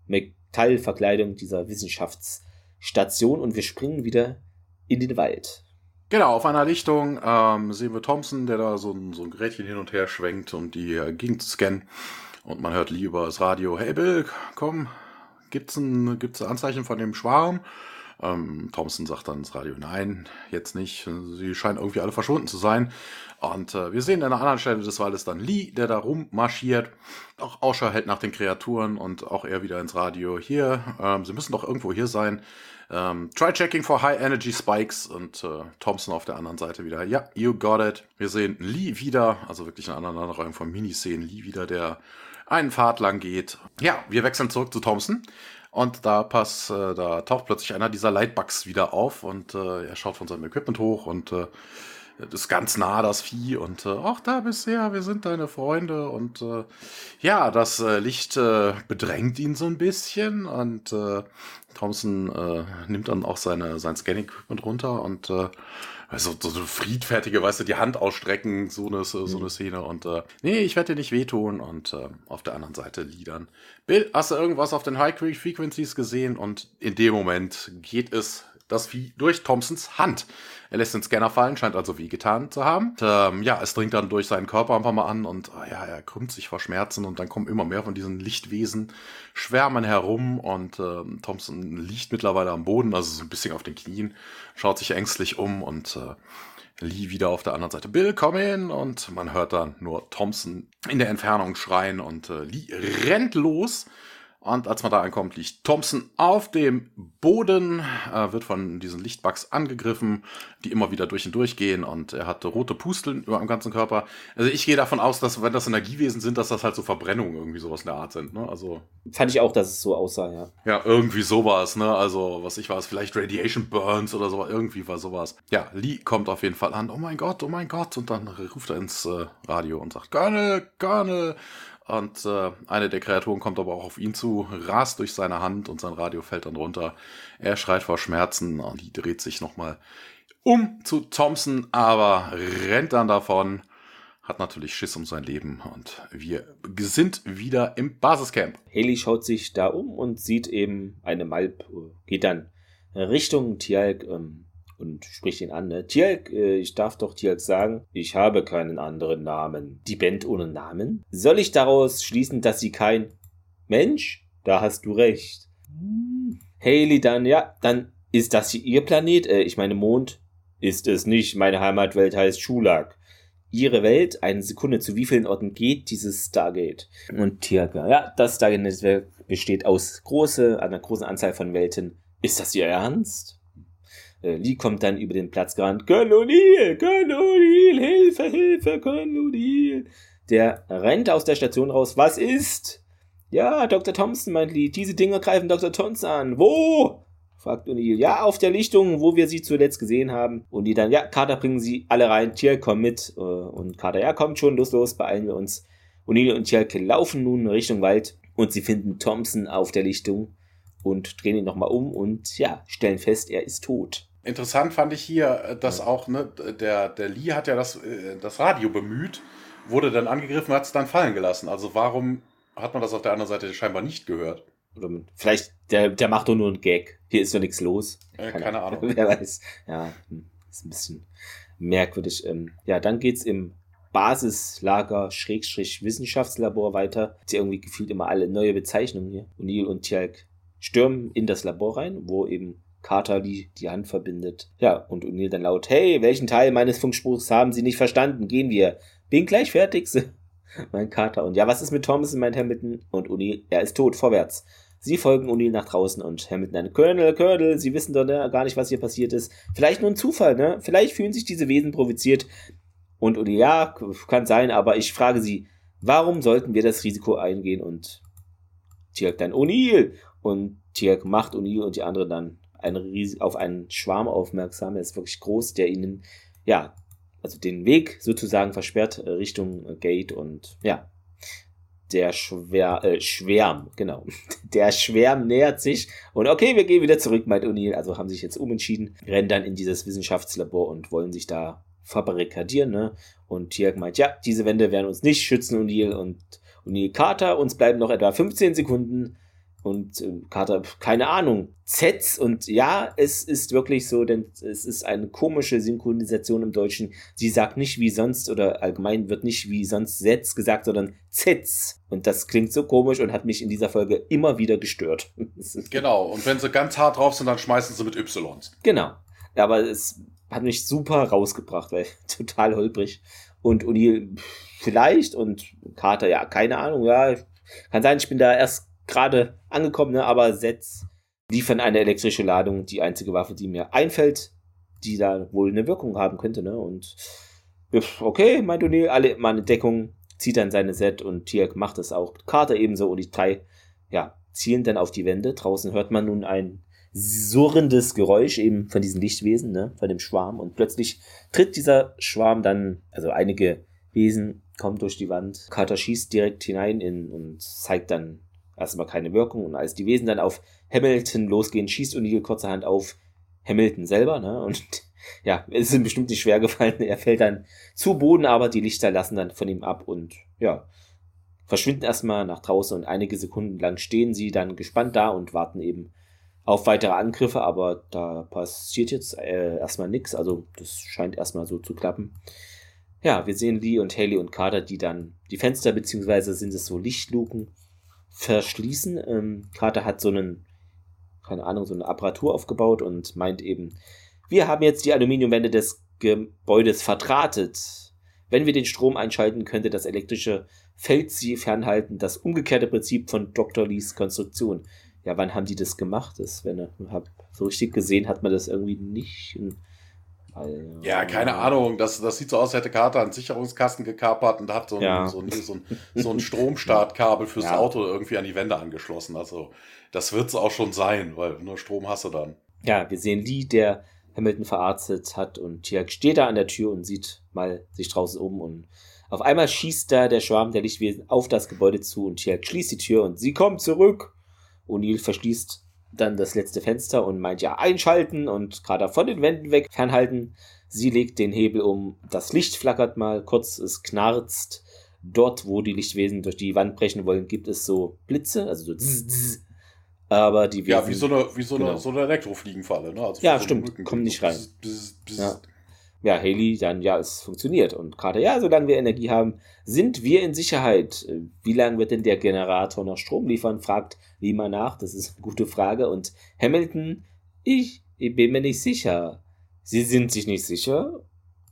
Metallverkleidung dieser Wissenschaftsstation und wir springen wieder in den Wald. Genau, auf einer Lichtung ähm, sehen wir Thompson, der da so ein, so ein Gerätchen hin und her schwenkt, um die äh, Gegend zu scannen. Und man hört Lee über das Radio, hey Bill, komm, gibt's ein, gibt's ein Anzeichen von dem Schwarm? Ähm, Thompson sagt dann ins Radio, nein, jetzt nicht. Sie scheinen irgendwie alle verschwunden zu sein. Und äh, wir sehen an einer anderen Stelle des Waldes dann Lee, der da rummarschiert. Auch Ausschau hält nach den Kreaturen und auch er wieder ins Radio. Hier, ähm, sie müssen doch irgendwo hier sein. Ähm, try checking for high energy spikes und äh, Thompson auf der anderen Seite wieder. Ja, you got it. Wir sehen Lee wieder, also wirklich eine Aneinanderreihung von Miniszenen. Lee wieder, der einen Pfad lang geht. Ja, wir wechseln zurück zu Thompson. Und da pass, äh, da taucht plötzlich einer dieser Lightbugs wieder auf und äh, er schaut von seinem Equipment hoch und äh, ist ganz nah, das Vieh. Und äh, ach, da ja, wir sind deine Freunde. Und äh, ja, das äh, Licht äh, bedrängt ihn so ein bisschen. Und äh, Thompson äh, nimmt dann auch seine, sein Scanning-Equipment runter und äh, also so, so friedfertige, weißt du, die Hand ausstrecken, so eine, so eine mhm. Szene. Und äh, nee, ich werde dir nicht wehtun. Und äh, auf der anderen Seite Liedern. Bill, hast du irgendwas auf den High Frequencies gesehen? Und in dem Moment geht es das Vieh durch Thompsons Hand. Er lässt den Scanner fallen, scheint also wehgetan zu haben. Und, ähm, ja, es dringt dann durch seinen Körper ein paar Mal an und oh, ja, er krümmt sich vor Schmerzen und dann kommen immer mehr von diesen Lichtwesen, schwärmen herum und ähm, Thompson liegt mittlerweile am Boden, also so ein bisschen auf den Knien, schaut sich ängstlich um und äh, Lee wieder auf der anderen Seite. Bill, komm hin! Und man hört dann nur Thompson in der Entfernung schreien und äh, Lee rennt los Und als man da ankommt, liegt Thompson auf dem Boden, äh, wird von diesen Lichtbugs angegriffen, die immer wieder durch und durch gehen und er hat rote Pusteln über dem ganzen Körper. Also ich gehe davon aus, dass wenn das Energiewesen sind, dass das halt so Verbrennungen irgendwie sowas in der Art sind. Ne? Also Fand ich auch, dass es so aussah, ja. Ja, irgendwie sowas, ne? Also, was ich weiß, vielleicht Radiation Burns oder so, irgendwie war sowas. Ja, Lee kommt auf jeden Fall an, oh mein Gott, oh mein Gott, und dann ruft er ins äh, Radio und sagt, Colonel, Colonel, und äh, eine der Kreaturen kommt aber auch auf ihn zu, rast durch seine Hand und sein Radio fällt dann runter. Er schreit vor Schmerzen und die dreht sich nochmal um zu Thompson, aber rennt dann davon. Hat natürlich Schiss um sein Leben und wir sind wieder im Basiscamp. Haley schaut sich da um und sieht eben eine Malp, geht dann Richtung Tialk, ähm, und spricht ihn an. Ne? Tjalk, äh, ich darf doch Tjalk sagen, ich habe keinen anderen Namen. Die Band ohne Namen? Soll ich daraus schließen, dass sie kein Mensch? Da hast du recht. Hm. Haley dann, ja, dann ist das hier ihr Planet? Äh, ich meine Mond? Ist es nicht. Meine Heimatwelt heißt Schulak. Ihre Welt, eine Sekunde, zu wie vielen Orten geht dieses Stargate? Und Tjalk, ja, das Stargate-Netzwerk besteht aus große, einer großen Anzahl von Welten. Ist das Ihr Ernst? Äh, Lee kommt dann über den Platz gerannt. Colonel, Colonel, Hilfe, Hilfe, Colonel. Der rennt aus der Station raus. Was ist? Ja, Dr. Thompson, meint Lee. Diese Dinger greifen Dr. Thompson an. Wo? fragt O'Neill. Ja, auf der Lichtung, wo wir sie zuletzt gesehen haben. Und die dann, ja, Carter, bringen sie alle rein. Tier, komm mit. Äh, und Carter, ja, kommt schon, los, los, beeilen wir uns. O'Neill und Tjelke laufen nun Richtung Wald und sie finden Thompson auf der Lichtung und drehen ihn nochmal um und ja, stellen fest, er ist tot. Interessant fand ich hier, äh, dass auch, ne, der, der Lee hat ja das, äh, das Radio bemüht, wurde dann angegriffen, hat es dann fallen gelassen. Also warum hat man das auf der anderen Seite scheinbar nicht gehört? Oder vielleicht, der, der macht doch nur einen Gag. Hier ist doch nichts los. Äh, keine, keine Ahnung. Wer weiß. Ja, hm, ist ein bisschen merkwürdig. Ähm, ja, dann geht's im Basislager Schrägstrich Wissenschaftslabor weiter. Ja irgendwie gefühlt immer alle neue Bezeichnungen hier. O'Neill und Tjalk stürmen in das Labor rein, wo eben Carter die, die Hand verbindet. Ja, und O'Neill dann laut, hey, welchen Teil meines Funkspruchs haben Sie nicht verstanden? Gehen wir. Bin gleich fertig, mein Carter. Und ja, was ist mit Thompson, meint Hamilton? Und O'Neill, er ist tot, vorwärts. Sie folgen O'Neill nach draußen und Hamilton dann, Colonel, Colonel, Sie wissen doch ne, gar nicht, was hier passiert ist. Vielleicht nur ein Zufall, ne? Vielleicht fühlen sich diese Wesen provoziert. Und O'Neill, ja, kann sein, aber ich frage Sie, warum sollten wir das Risiko eingehen? Und Tirk dann, O'Neill! Und Tirk macht O'Neill und die anderen dann ein auf einen Schwarm aufmerksam. Er ist wirklich groß, der ihnen, ja, also den Weg sozusagen versperrt äh, Richtung äh, Gate und ja, der Schwär, äh, Schwärm, genau. Der Schwärm nähert sich und okay, wir gehen wieder zurück, meint O'Neill. Also haben sich jetzt umentschieden, rennen dann in dieses Wissenschaftslabor und wollen sich da verbarrikadieren, ne? Und Tiag meint, ja, diese Wände werden uns nicht schützen, O'Neill und O'Neill Carter, uns bleiben noch etwa 15 Sekunden und äh, Carter, keine Ahnung, Zs und ja, es ist wirklich so, denn es ist eine komische Synchronisation im Deutschen. Sie sagt nicht wie sonst oder allgemein wird nicht wie sonst Sets gesagt, sondern Zs. Und das klingt so komisch und hat mich in dieser Folge immer wieder gestört. genau, und wenn sie ganz hart drauf sind, dann schmeißen sie mit Ys. Genau. Aber es hat mich super rausgebracht, weil total holprig. Und Uni vielleicht und Carter, ja, keine Ahnung, ja, kann sein, ich bin da erst gerade angekommen, ne? aber Sets liefern eine elektrische Ladung, die einzige Waffe, die mir einfällt, die da wohl eine Wirkung haben könnte. Ne? Und okay, meint O'Neill, alle meine Deckung, zieht dann seine Set und Tiak macht es auch. Carter ebenso und die drei, ja, zielen dann auf die Wände. Draußen hört man nun ein surrendes Geräusch eben von diesen Lichtwesen, ne, von dem Schwarm. Und plötzlich tritt dieser Schwarm dann, also einige Wesen kommen durch die Wand. Carter schießt direkt hinein in, und zeigt dann erstmal keine Wirkung. Und als die Wesen dann auf Hamilton losgehen, schießt O'Neill kurzerhand auf Hamilton selber. Ne? Und ja, es ist ihm bestimmt nicht schwer gefallen. Er fällt dann zu Boden, aber die Lichter lassen dann von ihm ab und ja, verschwinden erstmal nach draußen und einige Sekunden lang stehen sie dann gespannt da und warten eben auf weitere Angriffe, aber da passiert jetzt äh, erstmal nichts, also das scheint erstmal so zu klappen. Ja, wir sehen Lee und Haley und Carter, die dann die Fenster, beziehungsweise sind es so Lichtluken, verschließen. Ähm, Carter hat so einen, keine Ahnung, so eine Apparatur aufgebaut und meint eben, wir haben jetzt die Aluminiumwände des Gebäudes verdrahtet. Wenn wir den Strom einschalten, könnte das elektrische Feld sie fernhalten. Das umgekehrte Prinzip von Dr. Lees Konstruktion. Ja, wann haben die das gemacht? Das, wenn ich so richtig gesehen, hat man das irgendwie nicht. Also, ja, keine Ahnung. Das, das sieht so aus, als hätte Carter einen Sicherungskasten gekapert und hat so ein, ja. so ein, so ein, so ein Stromstartkabel fürs ja. Auto irgendwie an die Wände angeschlossen. Also, das wird es auch schon sein, weil nur Strom hast du dann. Ja, wir sehen Lee, der Hamilton verarztet hat und Tiag steht da an der Tür und sieht mal sich draußen um und auf einmal schießt da der Schwarm der Lichtwesen auf das Gebäude zu und Tiag schließt die Tür und sie kommt zurück. O'Neill verschließt dann das letzte Fenster und meint ja einschalten und gerade von den Wänden weg fernhalten. Sie legt den Hebel um, das Licht flackert mal kurz, es knarzt. Dort, wo die Lichtwesen durch die Wand brechen wollen, gibt es so Blitze, also so zzz, zzz. Aber die Wesen, Ja, wie so eine, wie so genau. eine, so eine Elektrofliegenfalle, ne? Also ja, so stimmt, kommen nicht rein. Bzz, bzz, ja. Ja, Haley, dann ja, es funktioniert. Und gerade, ja, solange wir Energie haben, sind wir in Sicherheit. Wie lange wird denn der Generator noch Strom liefern? fragt Lima nach. Das ist eine gute Frage. Und Hamilton, ich, ich bin mir nicht sicher. Sie sind sich nicht sicher?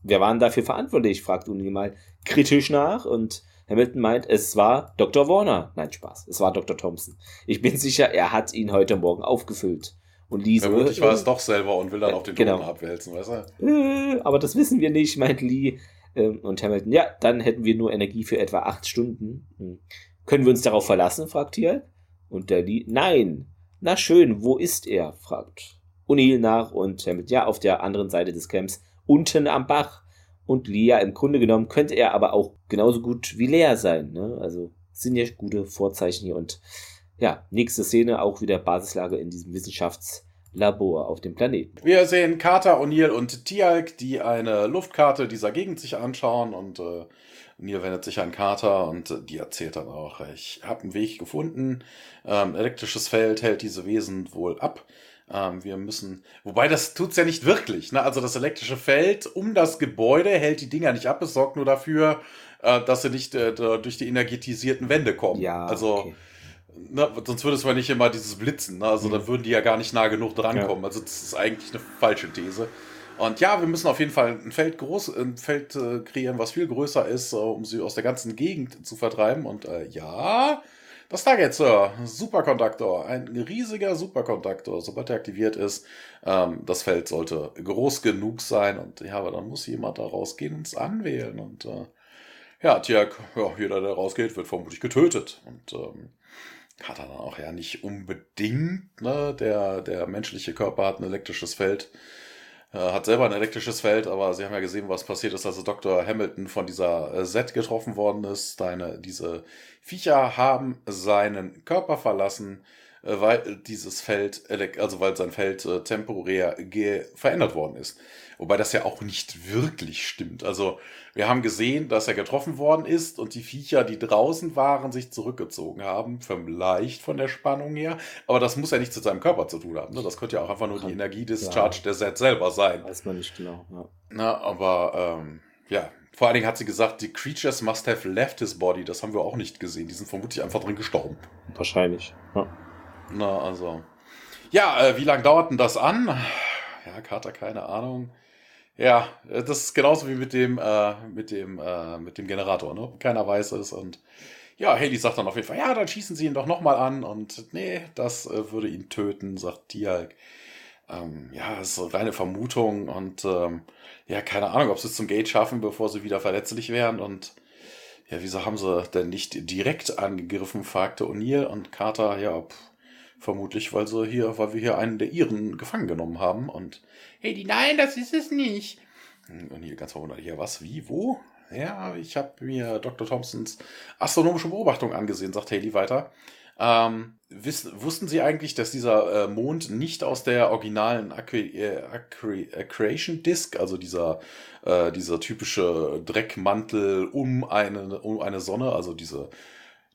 Wer waren dafür verantwortlich? fragt Uni mal kritisch nach. Und Hamilton meint, es war Dr. Warner. Nein, Spaß. Es war Dr. Thompson. Ich bin sicher, er hat ihn heute Morgen aufgefüllt. Und Lee so. Vermutlich war es doch selber und will dann äh, auf den genau. Abwälzen, weißt du? Äh, aber das wissen wir nicht, meint Lee. Ähm, und Hamilton, ja, dann hätten wir nur Energie für etwa acht Stunden. Hm. Können wir uns darauf verlassen, fragt hier. Und der Lee, nein. Na schön, wo ist er? fragt O'Neill nach und Hamilton, ja, auf der anderen Seite des Camps, unten am Bach und Lia. Im Grunde genommen könnte er aber auch genauso gut wie Lea sein. Ne? Also sind ja gute Vorzeichen hier. Und ja, nächste Szene auch wieder Basislage in diesem Wissenschaftslabor auf dem Planeten. Wir sehen Carter, O'Neill und Tialk, die eine Luftkarte dieser Gegend sich anschauen und äh, Neil wendet sich an Carter und die erzählt dann auch, ich habe einen Weg gefunden, ähm, elektrisches Feld hält diese Wesen wohl ab. Ähm, wir müssen, wobei das tut's ja nicht wirklich. Ne? Also das elektrische Feld um das Gebäude hält die Dinger nicht ab. Es sorgt nur dafür, äh, dass sie nicht äh, durch die energetisierten Wände kommen. Ja, also okay. Ne, sonst würde es mal nicht immer dieses Blitzen. Ne? Also mhm. dann würden die ja gar nicht nah genug drankommen. Ja. Also das ist eigentlich eine falsche These. Und ja, wir müssen auf jeden Fall ein Feld groß, ein Feld äh, kreieren, was viel größer ist, äh, um sie aus der ganzen Gegend zu vertreiben. Und äh, ja, das Target, Sir. Superkonduktor. Ein riesiger Superkonduktor. Sobald er aktiviert ist, ähm, das Feld sollte groß genug sein. Und ja, aber dann muss jemand da rausgehen und es anwählen. Und äh, ja, Tiak, ja, jeder, der rausgeht, wird vermutlich getötet. Und ähm, hat er dann auch ja nicht unbedingt, ne? Der, der menschliche Körper hat ein elektrisches Feld. Äh, hat selber ein elektrisches Feld, aber Sie haben ja gesehen, was passiert ist, als Dr. Hamilton von dieser äh, Set getroffen worden ist. Deine, diese Viecher haben seinen Körper verlassen, weil dieses Feld, also weil sein Feld temporär verändert worden ist. Wobei das ja auch nicht wirklich stimmt. Also wir haben gesehen, dass er getroffen worden ist und die Viecher, die draußen waren, sich zurückgezogen haben. Vielleicht von der Spannung her. Aber das muss ja nichts mit seinem Körper zu tun haben. Ne? Das könnte ja auch einfach nur die Energie des der Set selber sein. Weiß man nicht genau. Ja. Na, aber ähm, ja, vor allen Dingen hat sie gesagt, die Creatures must have left his body. Das haben wir auch nicht gesehen. Die sind vermutlich einfach drin gestorben. Wahrscheinlich. Ja. Na, also. Ja, äh, wie lange dauert denn das an? Ja, Kater, keine Ahnung. Ja, das ist genauso wie mit dem, äh, mit dem, äh, mit dem Generator, ne? Keiner weiß es und ja, Haley sagt dann auf jeden Fall, ja, dann schießen sie ihn doch nochmal an und nee, das äh, würde ihn töten, sagt Tialk. Ähm, ja, ist reine Vermutung und ähm, ja, keine Ahnung, ob sie es zum Gate schaffen, bevor sie wieder verletzlich wären und ja, wieso haben sie denn nicht direkt angegriffen, fragte O'Neill und Carter, ja, pff, vermutlich, weil sie hier, weil wir hier einen der ihren gefangen genommen haben und hey, nein, das ist es nicht. Und hier ganz verwundert, ja, was, wie, wo? Ja, ich habe mir Dr. Thompsons astronomische Beobachtung angesehen, sagt Haley weiter. Ähm, wiss, wussten Sie eigentlich, dass dieser äh, Mond nicht aus der originalen Accretion Disk, also dieser, äh, dieser typische Dreckmantel um eine, um eine Sonne, also diese,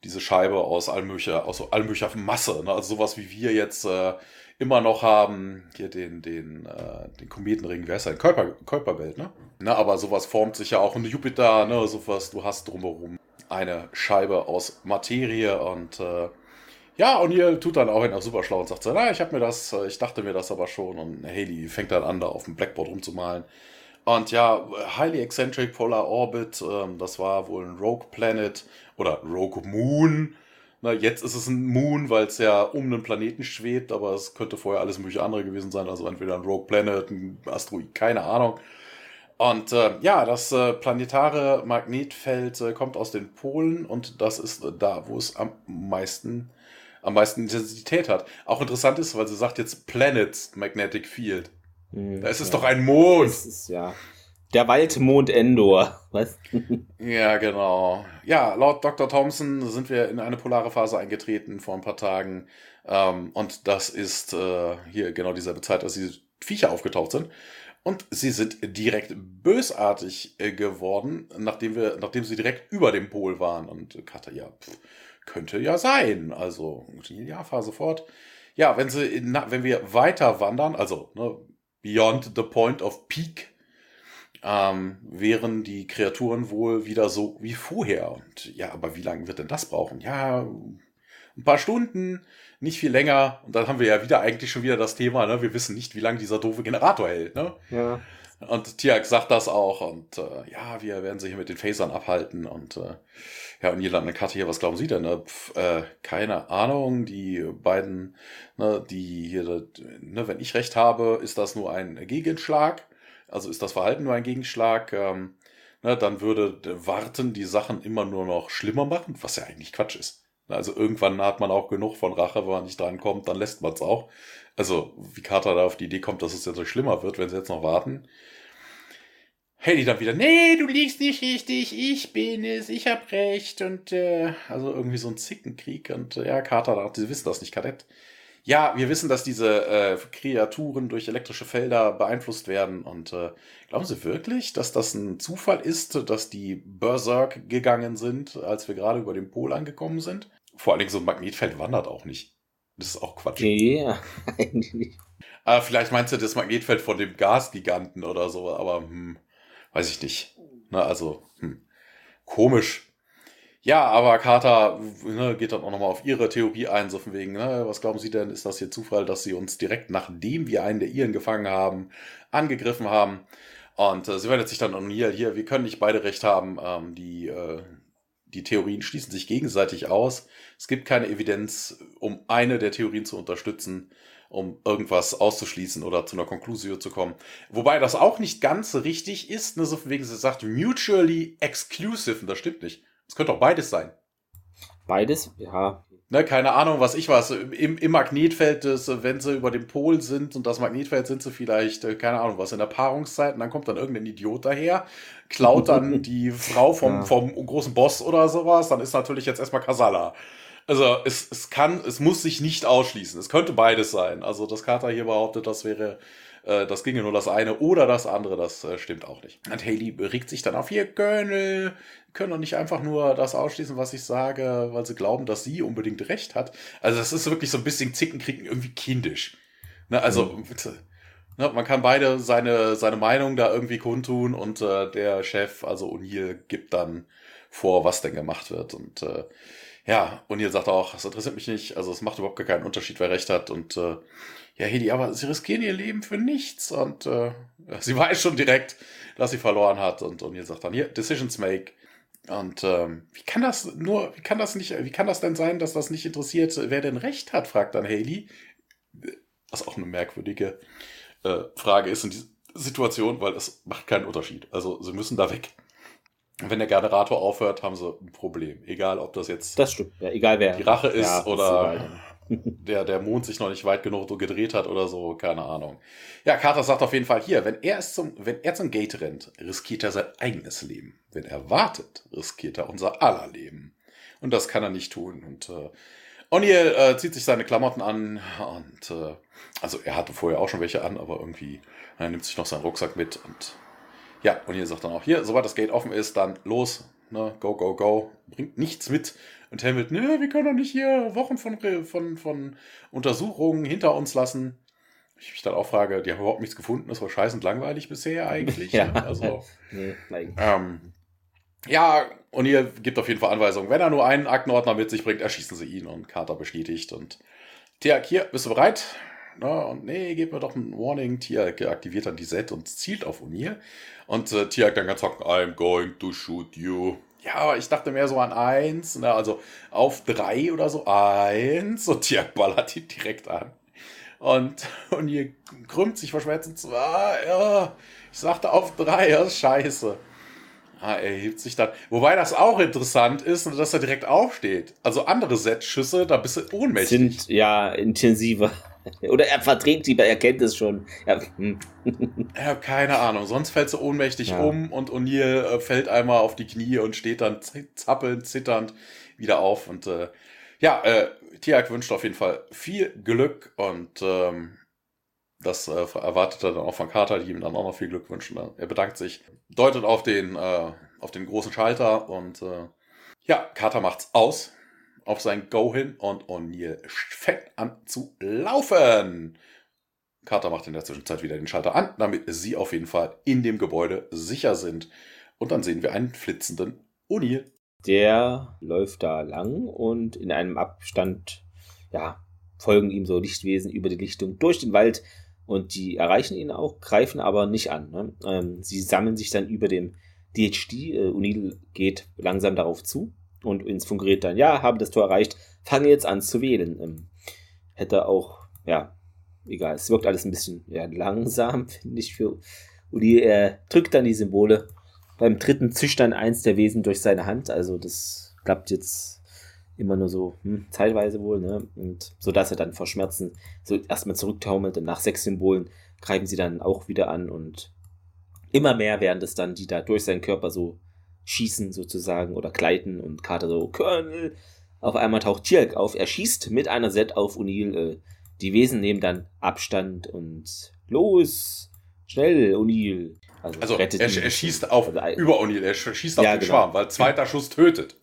diese Scheibe aus allmöglicher, aus allmöglicher Masse, ne? also sowas wie wir jetzt äh, immer noch haben, hier den, den, äh, den Kometenring, wer ist ein Kuiper, Kuiperbelt, ne? Na, aber sowas formt sich ja auch in Jupiter, ne? Sowas, du hast drumherum eine Scheibe aus Materie und äh, ja, und ihr tut dann auch einer super schlau und sagt so, na, ich habe mir das, äh, ich dachte mir das aber schon und Haley fängt dann an, da auf dem Blackboard rumzumalen Und ja, Highly Eccentric Polar Orbit, ähm, das war wohl ein Rogue Planet oder Rogue Moon. Na, jetzt ist es ein Moon, weil es ja um einen Planeten schwebt, aber es könnte vorher alles mögliche andere gewesen sein. Also entweder ein Rogue Planet, ein Asteroid, keine Ahnung. Und äh, ja, das äh, planetare Magnetfeld äh, kommt aus den Polen und das ist äh, da, wo es am meisten, am meisten Intensität hat. Auch interessant ist, weil sie sagt jetzt Planets Magnetic Field. Hm, da ist es ja. doch ein Mond. Das ist ja der Waldmond Endor. Was? ja, genau. Ja, laut Dr. Thompson sind wir in eine polare Phase eingetreten vor ein paar Tagen. Ähm, und das ist äh, hier genau dieselbe Zeit, als diese Viecher aufgetaucht sind. Und sie sind direkt bösartig äh, geworden, nachdem wir, nachdem sie direkt über dem Pol waren. Und Kata, ja, pff, könnte ja sein. Also, ja, fahr sofort. Ja, wenn sie, na, wenn wir weiter wandern, also ne, beyond the point of peak, ähm, wären die Kreaturen wohl wieder so wie vorher. Und ja, aber wie lange wird denn das brauchen? Ja, ein paar Stunden, nicht viel länger. Und dann haben wir ja wieder eigentlich schon wieder das Thema, ne? wir wissen nicht, wie lange dieser doofe Generator hält. Ne? Ja. Und Tiak sagt das auch. Und äh, ja, wir werden sich hier mit den Phasern abhalten. Und äh, ja, und eine Karte hier, was glauben Sie denn? Ne? Pf, äh, keine Ahnung. Die beiden, ne, die hier, ne, wenn ich recht habe, ist das nur ein Gegenschlag. Also ist das Verhalten nur ein Gegenschlag. Ähm, ne, dann würde Warten die Sachen immer nur noch schlimmer machen, was ja eigentlich Quatsch ist. Also irgendwann hat man auch genug von Rache, wenn man nicht dran kommt, dann lässt man es auch. Also wie Carter da auf die Idee kommt, dass es jetzt so schlimmer wird, wenn sie jetzt noch warten. Hey, dann wieder, nee, du liegst nicht richtig, ich bin es, ich hab recht. Und äh, also irgendwie so ein Zickenkrieg. Und äh, ja, Carter, sie wissen das nicht, Kadett. Ja, wir wissen, dass diese äh, Kreaturen durch elektrische Felder beeinflusst werden. Und äh, glauben Sie wirklich, dass das ein Zufall ist, dass die Berserk gegangen sind, als wir gerade über den Pol angekommen sind? Vor allen Dingen so ein Magnetfeld wandert auch nicht. Das ist auch Quatsch. Ja, eigentlich. Aber vielleicht meinst du das Magnetfeld von dem Gasgiganten oder so, aber hm, weiß ich nicht. Na, also, hm, komisch. Ja, aber Carter ne, geht dann auch nochmal auf ihre Theorie ein, so von wegen, ne, was glauben Sie denn, ist das hier Zufall, dass sie uns direkt nachdem wir einen der ihren gefangen haben, angegriffen haben? Und äh, sie wendet sich dann an hier, hier, wir können nicht beide recht haben, ähm, die, äh, die Theorien schließen sich gegenseitig aus. Es gibt keine Evidenz, um eine der Theorien zu unterstützen, um irgendwas auszuschließen oder zu einer Konklusion zu kommen. Wobei das auch nicht ganz richtig ist, ne, so von wegen, sie sagt mutually exclusive, und das stimmt nicht. Es könnte auch beides sein. Beides, ja. Ne, keine Ahnung, was ich was. Im, im Magnetfeld, des, wenn sie über dem Pol sind und das Magnetfeld sind sie vielleicht, äh, keine Ahnung, was in der Paarungszeit und dann kommt dann irgendein Idiot daher, klaut dann die Frau vom, ja. vom großen Boss oder sowas, dann ist natürlich jetzt erstmal Kasala. Also es, es kann, es muss sich nicht ausschließen. Es könnte beides sein. Also das Carter hier behauptet, das wäre äh, das ginge nur das eine oder das andere, das äh, stimmt auch nicht. Und Haley regt sich dann auf, hier können, können doch nicht einfach nur das ausschließen, was ich sage, weil sie glauben, dass sie unbedingt recht hat. Also das ist wirklich so ein bisschen Zickenkriegen, irgendwie kindisch. Ne, also, mhm. bitte. Ne, man kann beide seine, seine Meinung da irgendwie kundtun und äh, der Chef, also O'Neill, gibt dann vor, was denn gemacht wird. Und äh, ja, O'Neill sagt auch, das interessiert mich nicht, also es macht überhaupt gar keinen Unterschied, wer recht hat. Und äh, ja, Hedi, aber sie riskieren ihr Leben für nichts. Und äh, sie weiß schon direkt, dass sie verloren hat. Und, ihr sagt dann, hier, Decisions make. Und ähm, wie kann das nur, wie kann das nicht, wie kann das denn sein, dass das nicht interessiert, wer denn recht hat, fragt dann Haley. Was auch eine merkwürdige äh, Frage ist in dieser Situation, weil es macht keinen Unterschied. Also sie müssen da weg. Wenn der Generator aufhört, haben sie ein Problem. Egal, ob das jetzt das stimmt. Ja, egal wer. die Rache ist ja, oder der, der Mond sich noch nicht weit genug gedreht hat oder so, keine Ahnung. Ja, Carter sagt auf jeden Fall hier, wenn er, es zum, wenn er zum Gate rennt, riskiert er sein eigenes Leben. Wenn er wartet, riskiert er unser aller Leben. Und das kann er nicht tun. Und äh, O'Neill äh, zieht sich seine Klamotten an und äh, also er hatte vorher auch schon welche an, aber irgendwie er nimmt sich noch seinen Rucksack mit und ja, O'Neill sagt dann auch hier, sobald das Gate offen ist, dann los, ne, go, go, go, bringt nichts mit, und Hamilton, ne, wir können doch nicht hier Wochen von, von, von Untersuchungen hinter uns lassen. Ich mich dann auch frage, die haben überhaupt nichts gefunden, das war scheißend langweilig bisher eigentlich. ja. Ne? Also, nee, ähm, ja, und ihr gibt auf jeden Fall Anweisungen. Wenn er nur einen Aktenordner mit sich bringt, erschießen sie ihn und Carter bestätigt. Und Tiak, hier, bist du bereit? Na, und nee, gib mir doch ein Warning. Tiag aktiviert dann die Set und zielt auf O'Neill. Und äh, Tiag dann ganz hocken, I'm going to shoot you. Ja, aber ich dachte mehr so an eins, ne, also auf drei oder so. Eins. Und Tiag ballert ihn direkt an. Und, und hier krümmt sich verschmerzend zwei. Ja, ich sagte auf drei, das ist scheiße. Ah, er hebt sich dann. Wobei das auch interessant ist, dass er direkt aufsteht. Also andere Set-Schüsse, da bist du ohnmächtig. Sind ja intensiver. Oder er verdrängt sie, er kennt es schon. Ja. Hm. ich habe keine Ahnung. Sonst fällt sie ohnmächtig ja. um und O'Neill äh, fällt einmal auf die Knie und steht dann zappelnd, zitternd wieder auf. Und äh, ja, äh, Tiag wünscht auf jeden Fall viel Glück und ähm, das äh, erwartet er dann auch von Carter, die ihm dann auch noch viel Glück wünschen. Er bedankt sich, deutet auf den, äh, auf den großen Schalter und äh, ja, Carter macht's aus auf sein Go hin und O'Neill fängt an zu laufen. Carter macht in der Zwischenzeit wieder den Schalter an, damit sie auf jeden Fall in dem Gebäude sicher sind. Und dann sehen wir einen flitzenden O'Neill. Der läuft da lang und in einem Abstand, ja, folgen ihm so Lichtwesen über die Lichtung durch den Wald und die erreichen ihn auch, greifen aber nicht an. Ne? Ähm, sie sammeln sich dann über dem DHD. Äh, O'Neill geht langsam darauf zu und ins Funkgerät dann, ja, haben das Tor erreicht, fange jetzt an zu wählen. Ähm, hätte auch, ja, egal, es wirkt alles ein bisschen ja, langsam, finde ich, für Uli. Er drückt dann die Symbole. Beim dritten zischt dann eins der Wesen durch seine Hand, also das klappt jetzt immer nur so hm, zeitweise wohl, ne? Und so dass er dann vor Schmerzen so erstmal zurücktaumelt und nach sechs Symbolen greifen sie dann auch wieder an und immer mehr werden das dann, die da durch seinen Körper so schießen sozusagen oder gleiten und Carter so, Colonel. Auf einmal taucht Chirk auf, er schießt mit einer Set auf O'Neill. Äh, die Wesen nehmen dann Abstand und los, schnell, O'Neill. Also, also er, er, schießt auf, also, über O'Neill, er schießt auf ja, den genau. Schwarm, weil zweiter Schuss tötet.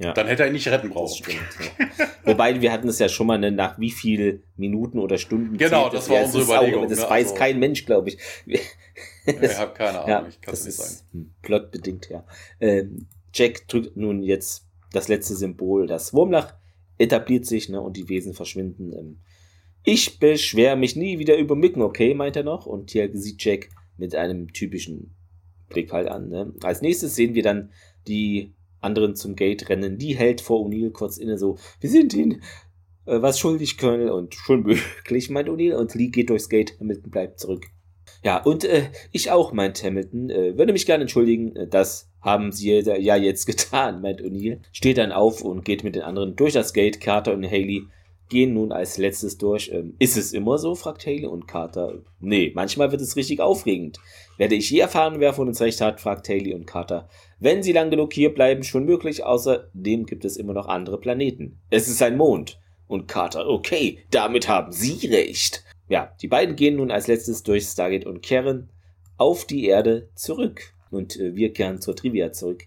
Ja. Dann hätte er ihn nicht retten brauchen. Stimmt, ja. Wobei, wir hatten es ja schon mal, ne, nach wie viel Minuten oder Stunden. Genau, das war unsere Überlegung. Auch, das ne? weiß also, kein Mensch, glaube ich. ich habe keine Ahnung, ja, ich kann es nicht sagen. Plotbedingt, ja. Ähm, Jack drückt nun jetzt das letzte Symbol, das Wurmlach etabliert sich ne, und die Wesen verschwinden. Ähm, ich beschwere mich nie wieder über Mücken, okay, meint er noch. Und hier sieht Jack mit einem typischen Blick halt an. Ne? Als nächstes sehen wir dann die anderen zum Gate rennen. Die hält vor O'Neill kurz inne so, wir sind ihn äh, was schuldig, Colonel. Und schon möglich, meint O'Neill. Und Lee geht durchs Gate. Hamilton bleibt zurück. Ja, und äh, ich auch, meint Hamilton. Äh, würde mich gerne entschuldigen. Äh, das haben sie ja jetzt getan, meint O'Neill. Steht dann auf und geht mit den anderen durch das Gate. Carter und Haley gehen nun als letztes durch. Ähm, ist es immer so? fragt Haley und Carter. Nee, manchmal wird es richtig aufregend. Werde ich je erfahren, wer von uns recht hat? fragt Haley und Carter. Wenn sie lang genug hier bleiben, schon möglich. Außerdem gibt es immer noch andere Planeten. Es ist ein Mond. Und Carter, okay, damit haben Sie recht. Ja, die beiden gehen nun als letztes durch Stargate und kehren auf die Erde zurück. Und äh, wir kehren zur Trivia zurück.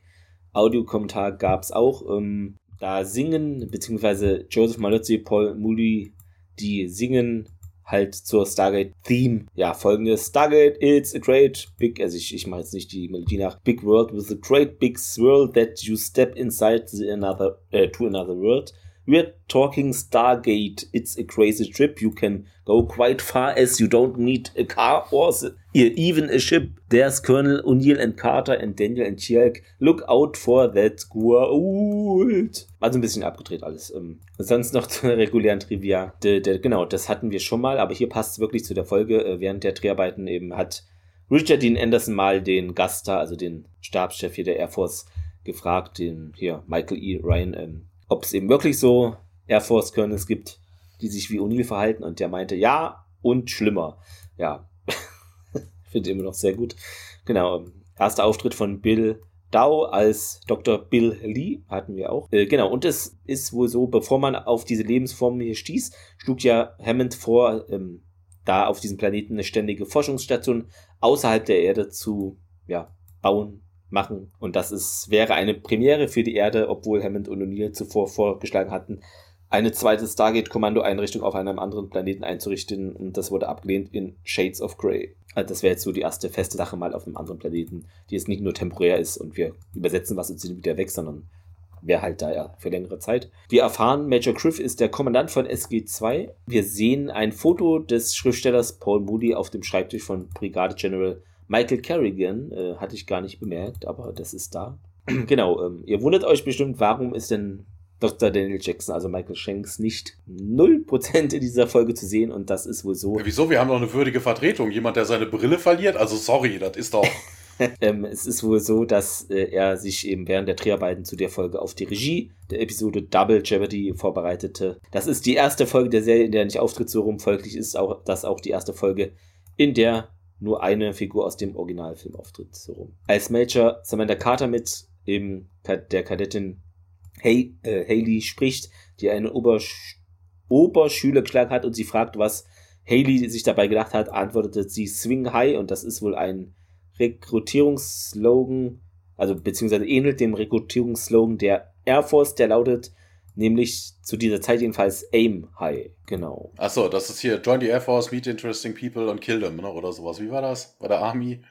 Audiokommentar gab's auch. Ähm, da singen, beziehungsweise Joseph Malozzi, Paul Moody, die singen halt zur Stargate-Theme. Ja, folgendes. Stargate, it's a great big, also ich, ich mache jetzt nicht die Melodie nach, big world with a great big swirl that you step inside the another, uh, to another world. We're talking Stargate. It's a crazy trip. You can go quite far as you don't need a car or even a ship. There's Colonel O'Neill and Carter and Daniel and Chialk. Look out for that gold. Also ein bisschen abgedreht alles. Ähm, sonst noch zur regulären Trivia. De, de, genau, das hatten wir schon mal, aber hier passt es wirklich zu der Folge. Äh, während der Dreharbeiten eben hat Richard Dean Anderson mal den Gast da, also den Stabschef hier der Air Force, gefragt, den hier Michael E. Ryan, ähm, ob es eben wirklich so Air Force Colonels gibt, die sich wie O'Neill verhalten. Und der meinte, ja, und schlimmer. Ja, finde ich immer noch sehr gut. Genau, erster Auftritt von Bill Dow als Dr. Bill Lee hatten wir auch. Äh, genau, und es ist wohl so, bevor man auf diese Lebensform hier stieß, schlug ja Hammond vor, ähm, da auf diesem Planeten eine ständige Forschungsstation außerhalb der Erde zu ja, bauen, machen. Und das ist, wäre eine Premiere für die Erde, obwohl Hammond und O'Neill zuvor vorgeschlagen hatten, eine zweite Stargate-Kommando-Einrichtung auf einem anderen Planeten einzurichten. Und das wurde abgelehnt in Shades of Grey. Also das wäre jetzt so die erste feste Sache mal auf einem anderen Planeten, die jetzt nicht nur temporär ist und wir übersetzen was und sind wieder weg, sondern wäre halt da ja für längere Zeit. Wir erfahren, Major Griff ist der Kommandant von SG2. Wir sehen ein Foto des Schriftstellers Paul Moody auf dem Schreibtisch von Brigade General Michael Kerrigan. Äh, hatte ich gar nicht bemerkt, aber das ist da. genau, ähm, ihr wundert euch bestimmt, warum ist denn Dr. Daniel Jackson, also Michael Shanks, nicht 0% in dieser Folge zu sehen und das ist wohl so. Ja, wieso? Wir haben doch eine würdige Vertretung. Jemand, der seine Brille verliert? Also sorry, das ist doch. ähm, es ist wohl so, dass äh, er sich eben während der Dreharbeiten zu der Folge auf die Regie der Episode Double Jeopardy vorbereitete. Das ist die erste Folge der Serie, in der er nicht auftritt, so rum. Folglich ist auch, das auch die erste Folge, in der nur eine Figur aus dem Originalfilm auftritt, so rum. Als Major Samantha Carter mit eben der Kadettin hey, äh, Haley spricht, die einen Obersch Oberschüler geschlagen hat und sie fragt, was Haley sich dabei gedacht hat, antwortete sie Swing High und das ist wohl ein Rekrutierungsslogan, also beziehungsweise ähnelt dem Rekrutierungsslogan der Air Force, der lautet nämlich zu dieser Zeit jedenfalls Aim High, genau. Achso, das ist hier Join the Air Force, Meet Interesting People and Kill them, ne? oder sowas. Wie war das? Bei der Army?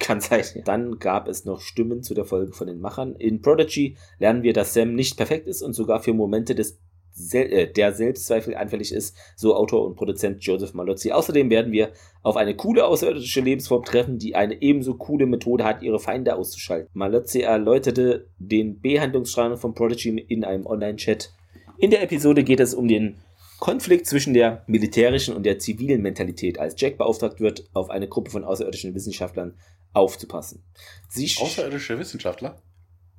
Kann sein. Dann gab es noch Stimmen zu der Folge von den Machern. In Prodigy lernen wir, dass Sam nicht perfekt ist und sogar für Momente des der Selbstzweifel anfällig ist, so Autor und Produzent Joseph Malozzi. Außerdem werden wir auf eine coole außerirdische Lebensform treffen, die eine ebenso coole Methode hat, ihre Feinde auszuschalten. Malozzi erläuterte den Behandlungsstrang von Prodigy in einem Online-Chat. In der Episode geht es um den Konflikt zwischen der militärischen und der zivilen Mentalität, als Jack beauftragt wird, auf eine Gruppe von außerirdischen Wissenschaftlern aufzupassen. Sie Außerirdische Wissenschaftler?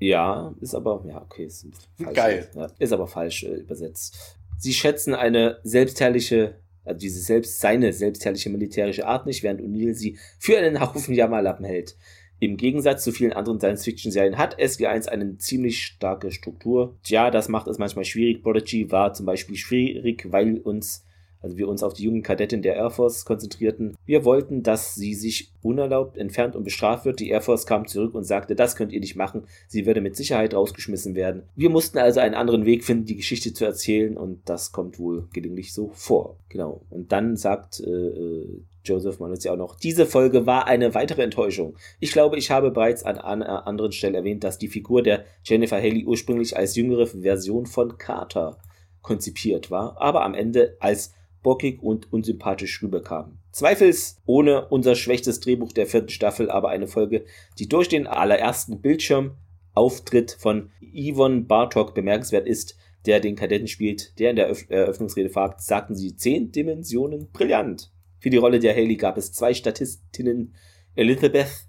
Ja, ist aber, ja, okay, ist falsch. Geil. Ja, ist aber falsch äh, übersetzt. Sie schätzen eine selbstherrliche, also diese selbst, seine selbstherrliche militärische Art nicht, während O'Neill sie für einen Haufen Jammerlappen hält. Im Gegensatz zu vielen anderen Science-Fiction-Serien hat SG1 eine ziemlich starke Struktur. Tja, das macht es manchmal schwierig. Prodigy war zum Beispiel schwierig, weil uns also wir uns auf die jungen Kadetten der Air Force konzentrierten. Wir wollten, dass sie sich unerlaubt entfernt und bestraft wird. Die Air Force kam zurück und sagte, das könnt ihr nicht machen. Sie würde mit Sicherheit rausgeschmissen werden. Wir mussten also einen anderen Weg finden, die Geschichte zu erzählen und das kommt wohl gelegentlich so vor. Genau. Und dann sagt äh, äh Joseph Malozzi auch noch, diese Folge war eine weitere Enttäuschung. Ich glaube, ich habe bereits an einer anderen Stelle erwähnt, dass die Figur der Jennifer Haley ursprünglich als jüngere Version von Carter konzipiert war, aber am Ende als bockig und unsympathisch rüberkam. Zweifelsohne unser schwächstes Drehbuch der vierten Staffel, aber eine Folge, die durch den allerersten Bildschirmauftritt von Yvonne Bartok bemerkenswert ist, der den Kadetten spielt, der in der Eröffnungsrede fragt, sagten sie zehn Dimensionen brillant. Für die Rolle der Haley gab es zwei Statistinnen, Elizabeth,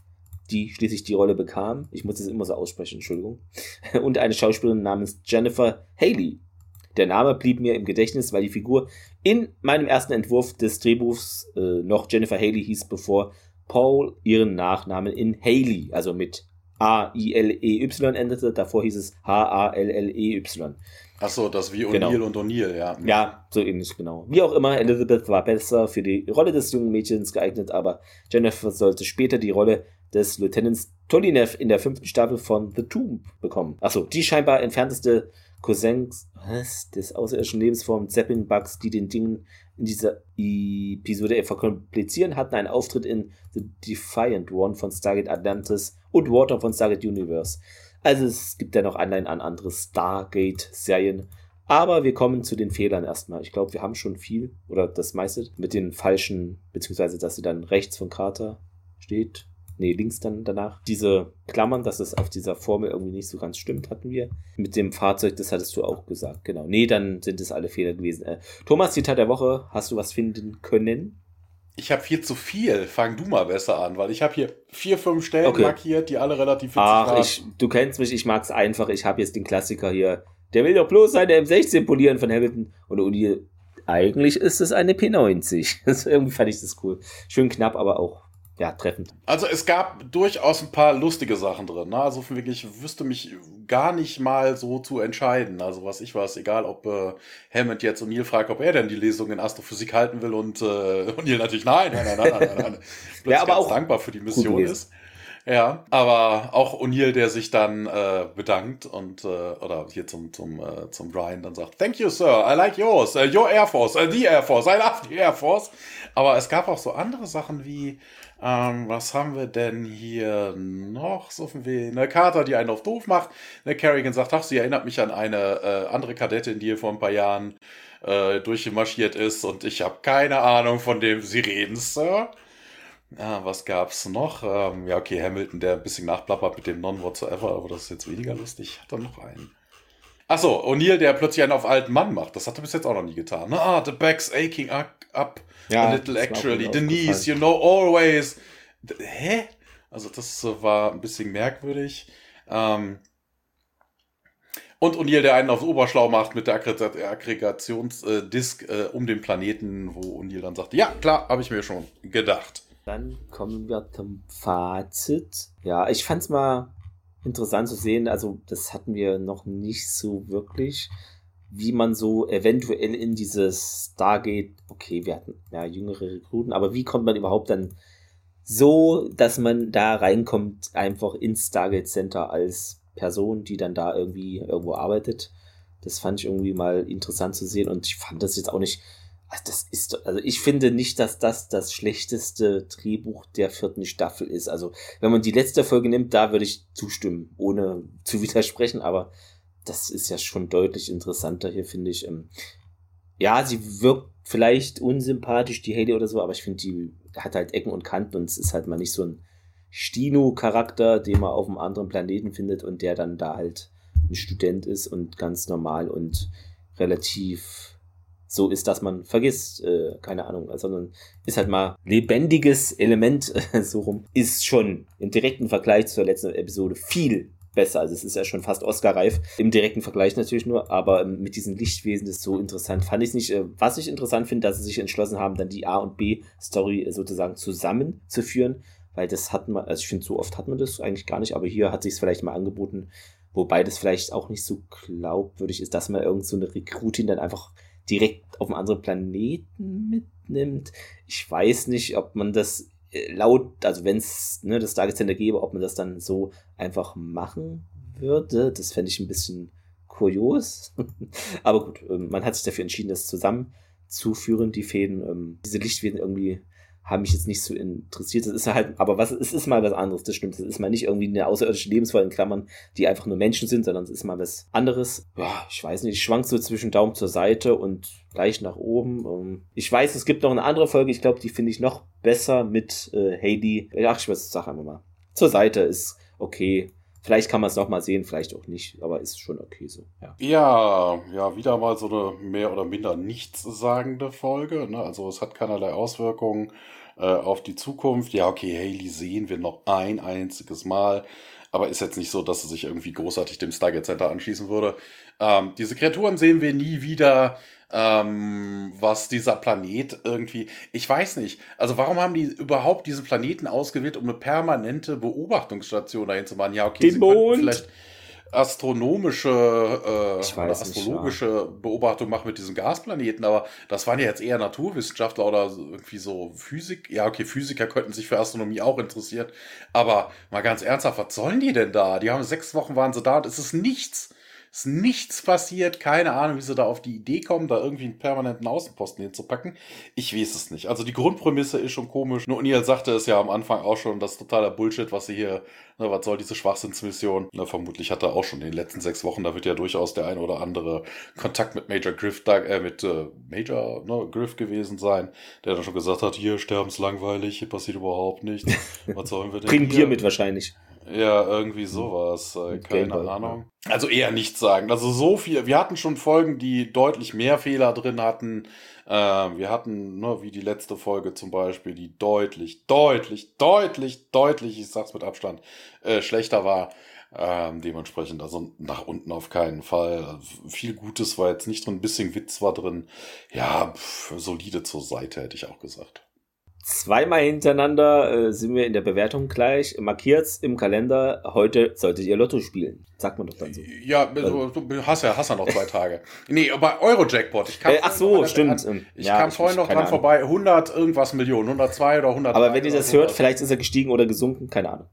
die schließlich die Rolle bekam, ich muss es immer so aussprechen, Entschuldigung, und eine Schauspielerin namens Jennifer Haley, der Name blieb mir im Gedächtnis, weil die Figur in meinem ersten Entwurf des Drehbuchs äh, noch Jennifer Haley hieß, bevor Paul ihren Nachnamen in Haley, also mit A-I-L-E-Y endete. Davor hieß es H-A-L-L-E-Y. Achso, das wie. O'Neill genau. und O'Neill, ja. Ja, so ähnlich, genau. Wie auch immer, Elizabeth war besser für die Rolle des jungen Mädchens geeignet, aber Jennifer sollte später die Rolle des Lieutenants Tolinev in der fünften Staffel von The Tomb bekommen. Achso, die scheinbar entfernteste Cousins was, des außerirdischen Lebensformen Zeppelin-Bugs, die den Dingen in dieser Episode verkomplizieren, hatten einen Auftritt in The Defiant One von Stargate Atlantis und Water von Stargate Universe. Also es gibt ja noch Anleihen an andere Stargate-Serien. Aber wir kommen zu den Fehlern erstmal. Ich glaube, wir haben schon viel oder das meiste mit den falschen, beziehungsweise dass sie dann rechts von Carter steht nee, links dann danach. Diese Klammern, dass es auf dieser Formel irgendwie nicht so ganz stimmt, hatten wir. Mit dem Fahrzeug, das hattest du auch gesagt, genau. Nee, dann sind es alle Fehler gewesen. Äh, Thomas, Zitat der Woche, hast du was finden können? Ich habe viel zu viel. Fang du mal besser an, weil ich habe hier vier, fünf Stellen okay. markiert, die alle relativ witzig Ach, waren. Ich, du kennst mich, ich mag's einfach. Ich habe jetzt den Klassiker hier. Der will doch bloß seine M16 polieren von Hamilton. Und Uni, eigentlich ist es eine P90. Das, irgendwie fand ich das cool. Schön knapp, aber auch ja, treffend. Also es gab durchaus ein paar lustige Sachen drin. Ne? Also wirklich, ich wüsste mich gar nicht mal so zu entscheiden. Also was ich weiß, egal ob äh, Hammond jetzt Neil fragt, ob er denn die Lesung in Astrophysik halten will und, äh, Neil natürlich nein, nein, nein, nein, nein, nein. nein. ja, aber auch dankbar für die Mission ist. Ja, aber auch O'Neill, der sich dann äh, bedankt und äh, oder hier zum zum äh, zum Brian dann sagt, Thank you, Sir, I like yours, uh, your Air Force, uh, the Air Force, I love the Air Force. Aber es gab auch so andere Sachen wie, ähm, was haben wir denn hier noch? So wie eine Carter, die einen auf doof macht. Eine Kerrigan sagt, ach, sie erinnert mich an eine äh, andere Kadettin, die hier vor ein paar Jahren äh, durchmarschiert ist und ich habe keine Ahnung, von dem sie reden, Sir. Ja, was gab's noch? Ähm, ja, okay, Hamilton, der ein bisschen nachplappert mit dem Non-Whatsoever, aber das ist jetzt weniger lustig. Hat er noch einen? Achso, O'Neill, der plötzlich einen auf alten Mann macht. Das hat er bis jetzt auch noch nie getan. Ah, the back's aching up ja, a little actually. The knees, you know, always. Hä? Also das war ein bisschen merkwürdig. Ähm, und O'Neill, der einen aufs Oberschlau macht mit der Aggregationsdisk äh, um den Planeten, wo O'Neill dann sagt, ja, klar, habe ich mir schon gedacht. Dann kommen wir zum Fazit. Ja, ich fand es mal interessant zu sehen. Also, das hatten wir noch nicht so wirklich, wie man so eventuell in dieses Stargate, okay, wir hatten ja jüngere Rekruten, aber wie kommt man überhaupt dann so, dass man da reinkommt, einfach ins Stargate Center als Person, die dann da irgendwie irgendwo arbeitet? Das fand ich irgendwie mal interessant zu sehen und ich fand das jetzt auch nicht also das ist, also ich finde nicht, dass das das schlechteste Drehbuch der vierten Staffel ist. Also wenn man die letzte Folge nimmt, da würde ich zustimmen, ohne zu widersprechen, aber das ist ja schon deutlich interessanter hier, finde ich. Ähm, ja, sie wirkt vielleicht unsympathisch, die Haley oder so, aber ich finde, die hat halt Ecken und Kanten und es ist halt mal nicht so ein Stino-Charakter, den man auf einem anderen Planeten findet und der dann da halt ein Student ist und ganz normal und relativ so ist, dass man vergisst, äh, keine Ahnung, sondern ist halt mal lebendiges Element, so rum, ist schon im direkten Vergleich zur letzten Episode viel besser. Also es ist ja schon fast Oscar-reif. Im direkten Vergleich natürlich nur, aber mit diesen Lichtwesen ist so interessant. Fand ich es nicht. Äh, was ich interessant finde, dass sie sich entschlossen haben, dann die A und B-Story sozusagen zusammenzuführen, weil das hat man, also ich finde, so oft hat man das eigentlich gar nicht, aber hier hat sich es vielleicht mal angeboten, wobei das vielleicht auch nicht so glaubwürdig ist, dass man irgend so eine Rekrutin dann einfach direkt auf einen anderen Planeten mitnimmt. Ich weiß nicht, ob man das äh, laut, also wenn es ne, das Target Center gäbe, ob man das dann so einfach machen würde. Das fände ich ein bisschen kurios. Aber gut, ähm, man hat sich dafür entschieden, das zusammenzuführen, die Fäden. Ähm, diese Lichtwesen irgendwie haben mich jetzt nicht so interessiert. Das ist halt, aber was, es ist mal was anderes, das stimmt. Es ist mal nicht irgendwie eine außerirdische Lebensform in Klammern, die einfach nur Menschen sind, sondern es ist mal was anderes. Ja, ich weiß nicht, ich schwank so zwischen Daumen zur Seite und gleich nach oben. Ähm, ich weiß, es gibt noch eine andere Folge, ich glaube, die finde ich noch besser mit äh, Heidi. Ach, ich weiß, sag einfach mal. Zur Seite ist okay. Vielleicht kann man es noch mal sehen, vielleicht auch nicht, aber ist schon okay so. Ja, ja, ja wieder mal so eine mehr oder minder nichtssagende Folge. Ne? Also es hat keinerlei Auswirkungen äh, auf die Zukunft. Ja, okay, Haley sehen wir noch ein einziges Mal, aber ist jetzt nicht so, dass sie sich irgendwie großartig dem Stargate Center anschließen würde. Ähm, diese Kreaturen sehen wir nie wieder ähm, was dieser Planet irgendwie, ich weiß nicht, also warum haben die überhaupt diesen Planeten ausgewählt, um eine permanente Beobachtungsstation dahin zu machen? Ja, okay, Den sie Mond. vielleicht astronomische äh, oder astrologische nicht, ja. Beobachtung machen mit diesem Gasplaneten, aber das waren ja jetzt eher Naturwissenschaftler oder irgendwie so Physik. Ja, okay, Physiker könnten sich für Astronomie auch interessieren, aber mal ganz ernsthaft, was sollen die denn da? Die haben sechs Wochen waren sie da und es ist nichts ist nichts passiert. Keine Ahnung, wie sie da auf die Idee kommen, da irgendwie einen permanenten Außenposten hinzupacken. Ich weiß es nicht. Also die Grundprämisse ist schon komisch. Nur Neil sagte es ja am Anfang auch schon, das ist totaler Bullshit, was sie hier, ne, was soll diese Schwachsinnsmission? Ne, vermutlich hat er auch schon in den letzten sechs Wochen, da wird ja durchaus der ein oder andere Kontakt mit Major Griff, äh, mit äh, Major ne, Griff gewesen sein, der dann schon gesagt hat, hier sterbenslangweilig, hier passiert überhaupt nichts. Was sollen wir denn? Bringen Bier mit wahrscheinlich. Ja, irgendwie sowas. Äh, keine Ahnung. Also eher nichts sagen. Also so viel. Wir hatten schon Folgen, die deutlich mehr Fehler drin hatten. Äh, wir hatten, ne, wie die letzte Folge zum Beispiel, die deutlich, deutlich, deutlich, deutlich, ich sag's mit Abstand, äh, schlechter war. Ähm, dementsprechend, also nach unten auf keinen Fall. Viel Gutes war jetzt nicht drin, ein bisschen Witz war drin. Ja, pff, solide zur Seite, hätte ich auch gesagt. Zweimal hintereinander äh, sind wir in der Bewertung gleich. Markiert's im Kalender. Heute solltet ihr Lotto spielen. Sagt man doch dann so. Ja, du, du hast ja, hast ja noch zwei Tage. Nee, bei Euro-Jackpot. Ich kam äh, ach so, stimmt. ich ja, kam ich, vorhin noch dran Ahnung. vorbei. 100 irgendwas Millionen. 102 oder 100. Aber wenn ihr das hört, vielleicht ist er gestiegen oder gesunken. Keine Ahnung.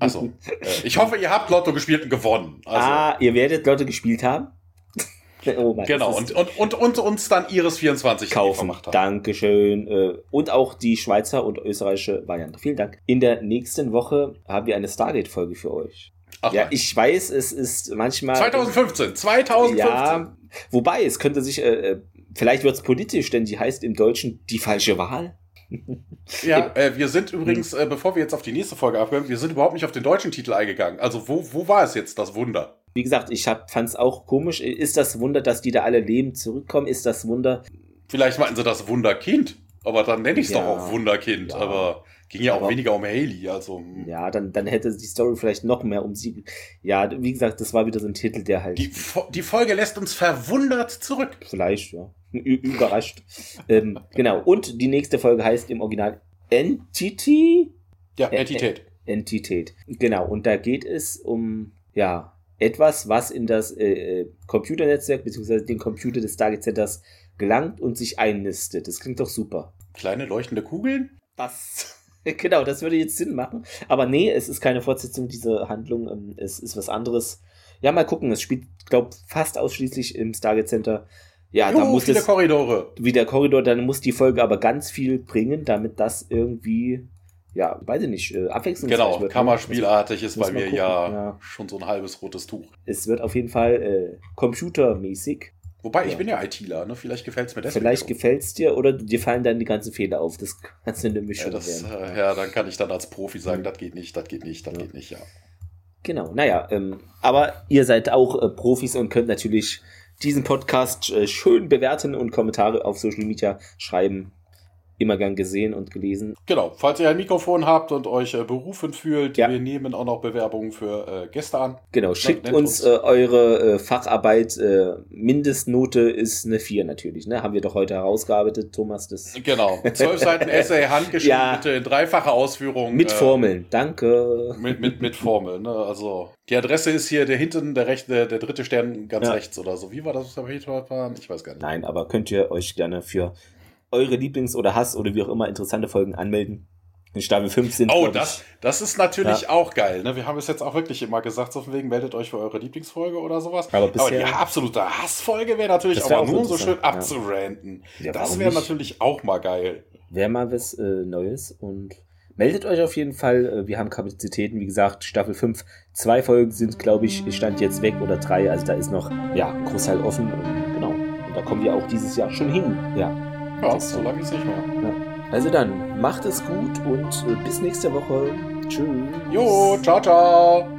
Also, ich hoffe, ihr habt Lotto gespielt und gewonnen. Also. Ah, ihr werdet Lotto gespielt haben? Oh Mann, genau, und, und, und, und uns dann Iris 24 kaufen. Gemacht haben. Dankeschön. Äh, und auch die Schweizer und österreichische Variante. Vielen Dank. In der nächsten Woche haben wir eine Stargate-Folge für euch. Ach ja, ich weiß, es ist manchmal. 2015, 2015. Ja, wobei, es könnte sich, äh, äh vielleicht wird es politisch, denn die heißt im Deutschen die falsche Wahl. Ja, äh, wir sind übrigens, äh, bevor wir jetzt auf die nächste Folge abgehen, wir sind überhaupt nicht auf den deutschen Titel eingegangen. Also wo, wo war es jetzt, das Wunder? Wie gesagt, ich fand es auch komisch. Ist das Wunder, dass die da alle leben zurückkommen? Ist das Wunder? Vielleicht meinten sie das Wunderkind. Aber dann nenne ich es ja, doch auch Wunderkind. Ja. Aber ging ja auch aber, weniger um Haley. Also. Hm. Ja, dann, dann hätte die Story vielleicht noch mehr um sie. Ja, wie gesagt, das war wieder so ein Titel, der halt. Die, die Folge lässt uns verwundert zurück. Vielleicht, ja. Überrascht. ähm, genau. Und die nächste Folge heißt im Original Entity? Ja, Entität. Entität. Genau. Und da geht es um, ja, etwas, was in das äh, äh Computernetzwerk bzw. den Computer des Stargate Centers gelangt und sich einnistet. Das klingt doch super. Kleine leuchtende Kugeln? Das. Genau, das würde jetzt Sinn machen. Aber nee, es ist keine Fortsetzung dieser Handlung. Ähm, es ist was anderes. Ja, mal gucken. Es spielt, glaube fast ausschließlich im Stargate Center. Ja, da muss viele es, Korridore. Wie der Korridor, dann muss die Folge aber ganz viel bringen, damit das irgendwie, ja, weiß ich nicht, äh, abwechslungsreich genau, wird. Genau, Kammerspielartig ist bei mir ja, ja, schon so ein halbes rotes Tuch. Es wird auf jeden Fall äh, computermäßig. Wobei, ja. ich bin ja ITler, ne? Vielleicht gefällt es mir deswegen. Vielleicht gefällt es dir oder dir fallen dann die ganzen Fehler auf. Das kannst du der Mischung ja, das, äh, ja, dann kann ich dann als Profi sagen, mhm. das geht nicht, das geht nicht, das ja. geht nicht, ja. Genau, naja, ähm, aber ihr seid auch äh, Profis und könnt natürlich diesen Podcast äh, schön bewerten und Kommentare auf Social Media schreiben immer gern gesehen und gelesen. Genau, falls ihr ein Mikrofon habt und euch äh, berufen fühlt, ja. wir nehmen auch noch Bewerbungen für äh, Gäste an. Genau, schickt Nennt uns. Äh, eure äh, Facharbeit. Äh, Mindestnote ist eine 4 natürlich, ne? Haben wir doch heute herausgearbeitet, Thomas. Das genau, zwölf Seiten Essay, handgeschrieben, ja. bitte in dreifacher Ausführung. Mit äh, Formeln, danke. Mit, mit, mit Formeln, ne? Also, die Adresse ist hier der hinten, der rechte, der dritte Stern ganz ja. rechts oder so. Wie war das, Ich weiß gar nicht. Nein, aber könnt ihr euch gerne für eure Lieblings- oder Hass- oder wie auch immer interessante Folgen anmelden. In Staffel 5 sind. Oh, das, das ist natürlich ja. auch geil. Ne? Wir haben es jetzt auch wirklich immer gesagt, so von wegen, meldet euch für eure Lieblingsfolge oder sowas. Aber, bisher, aber die absolute Hassfolge wäre natürlich wär auch mal nur so schön abzuranten. Ja, das wäre natürlich auch mal geil. Wäre mal was äh, Neues und meldet euch auf jeden Fall. Äh, wir haben Kapazitäten, wie gesagt, Staffel 5. Zwei Folgen sind, glaube ich, stand jetzt weg oder drei. Also da ist noch ja, Großteil offen. Und, genau. Und da kommen wir auch dieses Jahr schon hin. Ja. Ja, so lange ist nicht mehr. Ja. Also dann, macht es gut und äh, bis nächste Woche. Tschüss. Jo, ciao, ciao.